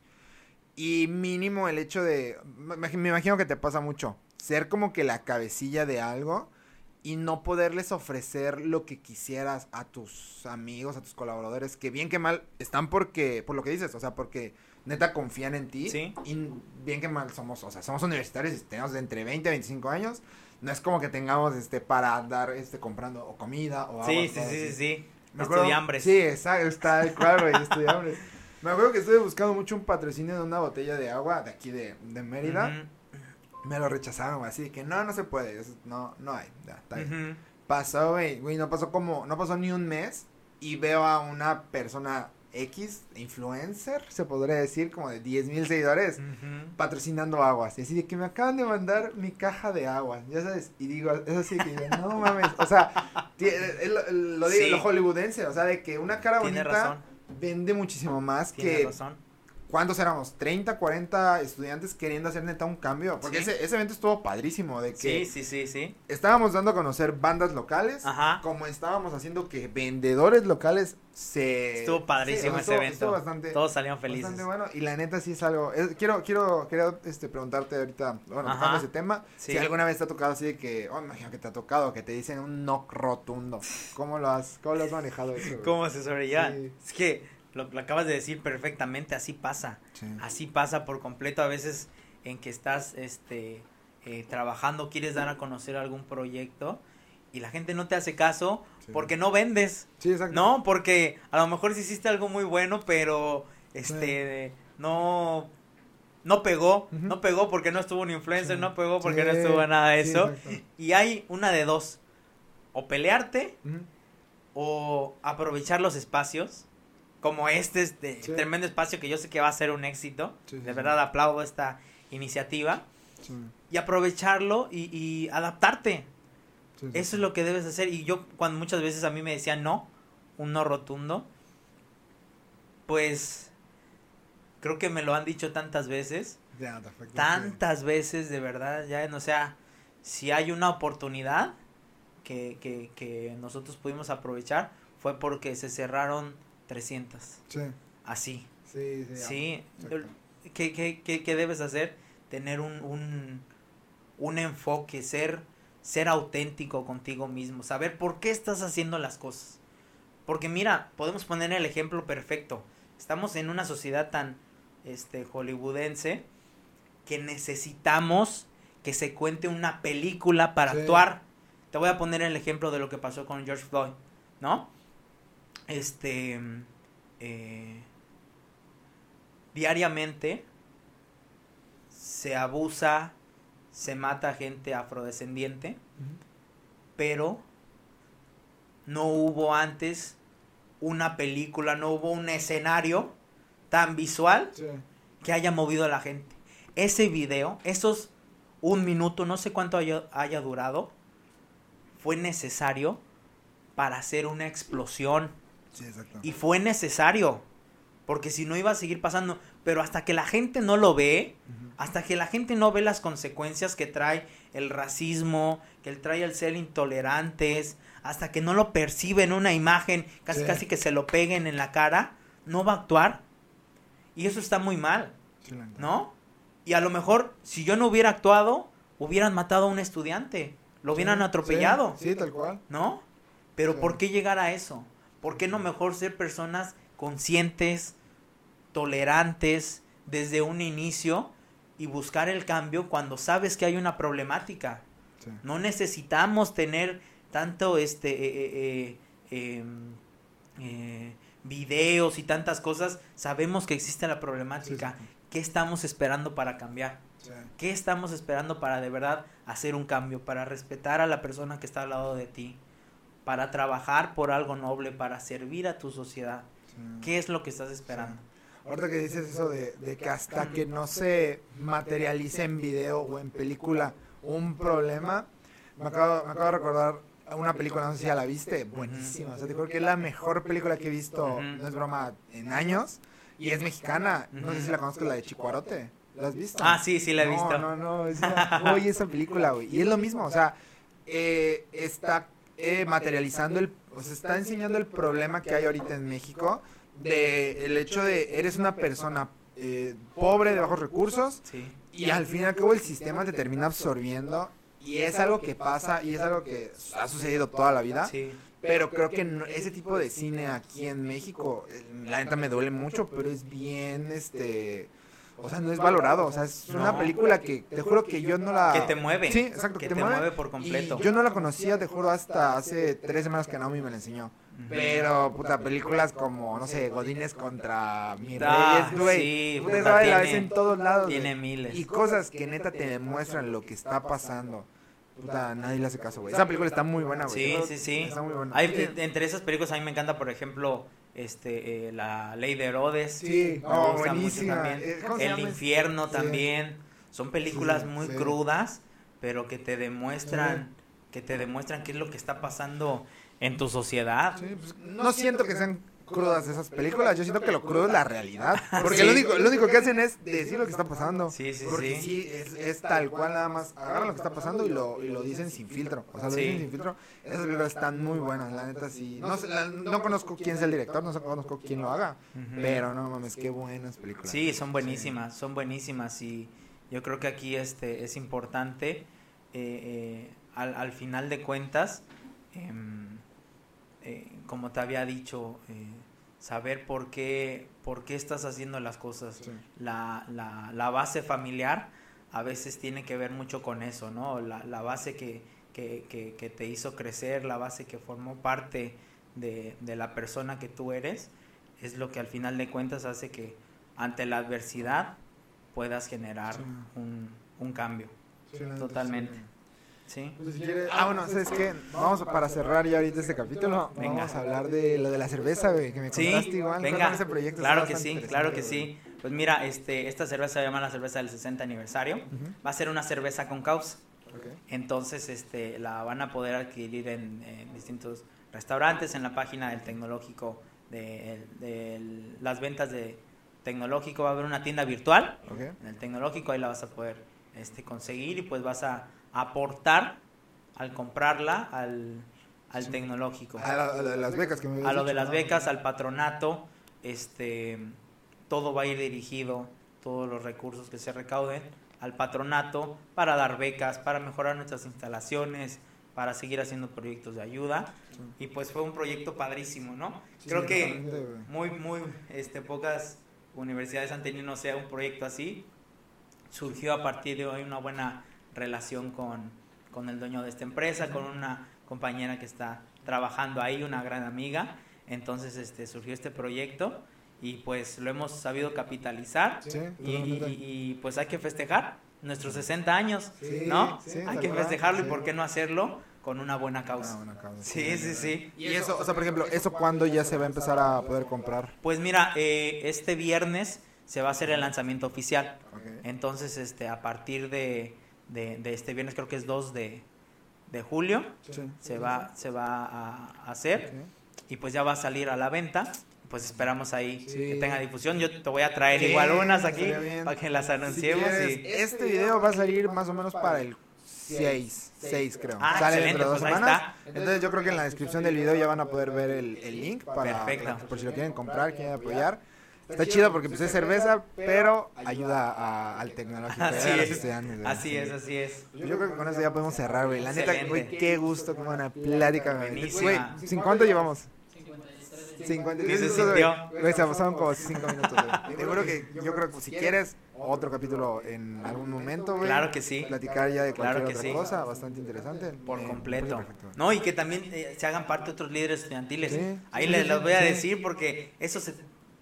Y mínimo el hecho de, me, imagino que te pasa mucho, ser como que la cabecilla de algo y no poderles ofrecer lo que quisieras a tus amigos, a tus colaboradores, que bien que mal están porque, por lo que dices, o sea, porque neta confían en ti. Sí. Y bien que mal somos, o sea, somos universitarios tenemos de entre 20 a 25 años. No es como que tengamos este para andar este comprando o comida o agua. Sí, sí, sí, sí, sí. Me acuerdo- Estudiambres. Sí, exacto, está el cual, güey, estudiambres. Me acuerdo que estuve buscando mucho un patrocinio de una botella de agua de aquí de, de Mérida. Me lo rechazaron, así que no, no se puede, eso no, no hay, ya, está bien. ujú. Pasó, güey, güey, no pasó como, no pasó ni un mes y veo a una persona X, influencer, se podría decir, como de 10 mil seguidores, patrocinando aguas. Y así de que me acaban de mandar mi caja de agua, ya sabes, y digo, es así que digo, no mames, o sea, ti- es lo, lo digo, Sí. lo hollywoodense, o sea, de que una cara Tiene bonita razón. vende muchísimo más Tiene que razón. ¿Cuántos éramos? 30, 40 estudiantes queriendo hacer neta un cambio. Porque Sí. ese, ese evento estuvo padrísimo. De que Sí, sí, sí, sí. estábamos dando a conocer bandas locales. Ajá. Como estábamos haciendo que vendedores locales se. Estuvo padrísimo Sí, o sea, ese estuvo- evento. estuvo bastante, Todos salieron felices. bastante bueno. Y la neta sí es algo. es- quiero, quiero, quiero este, preguntarte ahorita, bueno, Ajá. tocando ese tema. Sí. Si alguna vez te ha tocado así de que, oh, imagino que te ha tocado, que te dicen un no rotundo. ¿Cómo lo has, cómo lo has manejado eso? ¿Cómo se sobrellevan? Sí. Es que lo, lo acabas de decir perfectamente, así pasa. Sí. Así pasa por completo a veces en que estás este eh, trabajando, quieres dar a conocer algún proyecto y la gente no te hace caso Sí. porque no vendes. Sí, exacto. No, porque a lo mejor sí hiciste algo muy bueno, pero este no no pegó, no pegó porque no estuvo un influencer, Sí. no pegó porque no estuvo nada de eso. Y hay una de dos, o pelearte o aprovechar los espacios como este, este Sí. tremendo espacio que yo sé que va a ser un éxito. Sí, de verdad aplaudo esta iniciativa y aprovecharlo y, y adaptarte. Eso es lo que debes hacer. Y yo cuando muchas veces a mí me decían no, un no rotundo, pues creo que me lo han dicho tantas veces, perfecto, tantas veces de verdad, ya, o sea, si hay una oportunidad que, que, que nosotros pudimos aprovechar, fue porque se cerraron 300, Sí, así. sí, sí. ¿qué, qué, qué, qué debes hacer? Tener un, un, un enfoque, ser, ser auténtico contigo mismo, saber por qué estás haciendo las cosas. Porque mira, podemos poner el ejemplo perfecto. Estamos en una sociedad tan este, hollywoodense que necesitamos que se cuente una película para Sí. actuar. Te voy a poner el ejemplo de lo que pasó con George Floyd, ¿no? Este, eh, diariamente se abusa, se mata gente afrodescendiente, pero no hubo antes una película, no hubo un escenario tan visual Sí, que haya movido a la gente. Ese video, esos un minuto, no sé cuánto haya, haya durado, fue necesario para hacer una explosión. Sí. Y fue necesario, porque si no iba a seguir pasando. Pero hasta que la gente no lo ve, hasta que la gente no ve las consecuencias que trae el racismo, que trae el ser intolerantes, hasta que no lo percibe en una imagen, casi Sí. casi que se lo peguen en la cara, no va a actuar. Y eso está muy mal, Sí. ¿no? Y a lo mejor, si yo no hubiera actuado, hubieran matado a un estudiante, lo hubieran atropellado. Sí, tal cual. ¿no? Pero. ¿por qué llegar a eso? ¿Por qué no mejor ser personas conscientes, tolerantes desde un inicio y buscar el cambio cuando sabes que hay una problemática? Sí. No necesitamos tener tanto este eh, eh, eh, em, videos y tantas cosas. Sabemos que existe la problemática. Sí, sí. ¿Qué estamos esperando para cambiar? ¿Qué estamos esperando para de verdad hacer un cambio? Para respetar a la persona que está al lado de ti. Para trabajar por algo noble, para servir a tu sociedad. Sí. ¿Qué es lo que estás esperando? Ahorita que dices eso de, de que hasta que no se materialice en video o en película un problema, me acabo, me acabo de recordar una película, no sé si ya la viste, buenísima. O sea, te creo que es la mejor película que he visto, no es broma, en años. Y es mexicana. No sé si la conozco, la de Chicuarote. ¿La has visto? Ah, sí, sí la he no, visto. No, no, es una joya esa película, güey. Y es lo mismo, o sea, eh, está eh, materializando el, o sea, está enseñando el problema que hay ahorita en México de el hecho de eres una persona eh, pobre de bajos recursos Sí. y al fin y al cabo el sistema te termina absorbiendo Y es algo que pasa y es algo que ha sucedido toda la vida. Sí. Pero creo que no- ese tipo de cine aquí en México, eh, la neta me duele mucho, pero es bien, este... O sea, no es valorado. O sea, es una película que te juro que yo no la... Que te mueve. Sí, exacto, Que te te mueve. mueve por completo. Y yo no la conocía, te juro, hasta hace tres semanas que Naomi me la enseñó. Pero, puta, películas como, no sé, Godines contra Mi Ah, Reyes, güey. sí, puta, puta, esa la ves tiene- en todos lados. tiene miles. Y cosas que neta te demuestran lo que está pasando. Puta, nadie le hace caso, güey. Esa película está muy buena, güey. Sí, sí, sí. Está muy buena. Hay, entre esas películas a mí me encanta, por ejemplo, este, eh, La Ley de Herodes. Sí, Me oh, gusta mucho buenísima. también. Eh, ¿cómo se El infierno Sí. también. Son películas Sí, muy sí. crudas, pero que te demuestran, que te demuestran qué es lo que está pasando en tu sociedad. Sí, pues, no siento que sean crudas esas películas, yo siento que lo crudo es la realidad. Porque Sí. lo, único, lo único que hacen es decir lo que está pasando. Sí, sí, Porque sí. sí, es, es tal cual nada más. Agarran lo que está pasando y lo, y lo dicen sin filtro. O sea, lo dicen sin filtro. Esas películas están muy buenas, la neta sí. No, la- no conozco quién es el director, no conozco quién lo haga. Pero no mames, qué buenas películas. Sí, son buenísimas, son buenísimas y yo creo que aquí este es importante eh, eh, al, al final de cuentas, em, eh, como te había dicho, eh, saber por qué, por qué estás haciendo las cosas. Sí. La, la, la base familiar a veces tiene que ver mucho con eso, ¿no? La, la base que, que, que, que te hizo crecer, la base que formó parte de, de la persona que tú eres, es lo que al final de cuentas hace que ante la adversidad puedas generar Sí. un, un cambio. Sí, Totalmente. Sí. ¿Sí? Pues si quieres- Ah, bueno, ¿sabes qué? Vamos a- para cerrar ya ahorita este capítulo. Venga. Vamos a hablar de lo de la cerveza, güey, que me Sí, contaste igual. venga, ese proyecto, claro que sí, claro que sí. Pues mira, este, esta cerveza se llama la cerveza del 60 aniversario. Va a ser una cerveza con causa. ok. Entonces, este, la van a poder adquirir en, en distintos restaurantes, en la página del tecnológico, de, de las ventas de tecnológico. Va a haber una tienda virtual en el tecnológico, ahí la vas a poder este, conseguir y pues vas a aportar al comprarla al, al tecnológico. A, la- las becas que me habías A lo de las ¿no? becas, al patronato, este, todo va a ir dirigido, todos los recursos que se recauden al patronato para dar becas, para mejorar nuestras instalaciones, para seguir haciendo proyectos de ayuda. Y pues fue un proyecto padrísimo, ¿no? Sí, Creo que muy, muy, este, pocas universidades han tenido, no sé, un proyecto así. Surgió a partir de hoy una buena relación con, con el dueño de esta empresa, con una compañera que está trabajando ahí, una gran amiga. Entonces, este, surgió este proyecto y pues lo hemos sabido capitalizar Sí, y, y- y- pues hay que festejar nuestros 60 años, Sí, ¿no? sí, hay que festejarlo sí. y por qué no hacerlo con una buena causa. Ah, buena causa, Sí, sí, sí. Y eso, o sea, por ejemplo, ¿eso cuándo ya se va a empezar a poder comprar? Pues mira, eh, este viernes se va a hacer el lanzamiento oficial. Ok. Entonces, este, a partir de, de- de este viernes, creo que es 2 de, de julio, Sí. se va, se va a hacer y pues ya va a salir a la venta. Pues esperamos ahí Sí. que tenga difusión. Yo te voy a traer Sí, igual unas aquí para que las Si anunciemos. quieres, y... Este video va a salir más o menos para el 6, 6 creo. Ah, Sale excelente, dentro de dos pues ahí semanas. está. Entonces yo creo que en la descripción del video ya van a poder ver el, el link para, Perfecto. por si lo quieren comprar, quieren apoyar. Está chido porque pues es cerveza, pero ayuda a- al tecnológico, Así a los es, estudiantes. así es, así es. Yo creo que con eso ya podemos cerrar, güey. La neta, güey, qué gusto, qué buena plática, güey. Güey, ¿sin cuánto llevamos? 53 53 Ni se minutos, güey. se pasaron como 5 minutos, güey. Te juro que yo creo que si quieres otro capítulo en algún momento, güey. Claro que sí. Platicar ya de cualquier Claro que otra sí. cosa, bastante interesante. Por Eh, completo. No, y que también eh, se hagan parte otros líderes estudiantiles. Sí, Ahí sí, les los voy a decir porque eso se,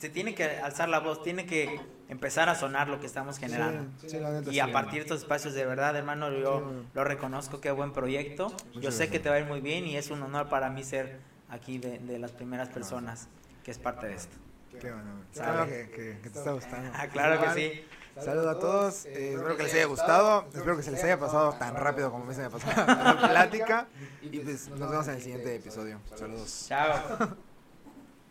se tiene que alzar la voz, tiene que empezar a sonar lo que estamos generando. Sí, sí, la neta, Y sí, a partir de estos espacios, de verdad, hermano, yo Sí. lo reconozco, qué buen proyecto. Yo sé que te va a ir muy bien y es un honor para mí ser aquí de, de las primeras personas que es parte de esto. Qué bueno, bueno que, que- que te está gustando. Ah, claro que sí. Saludos a todos, eh, espero que les haya gustado, espero que se les haya pasado tan rápido como a mí se me pasó la plática y pues nos vemos en el siguiente episodio. Saludos. Chao.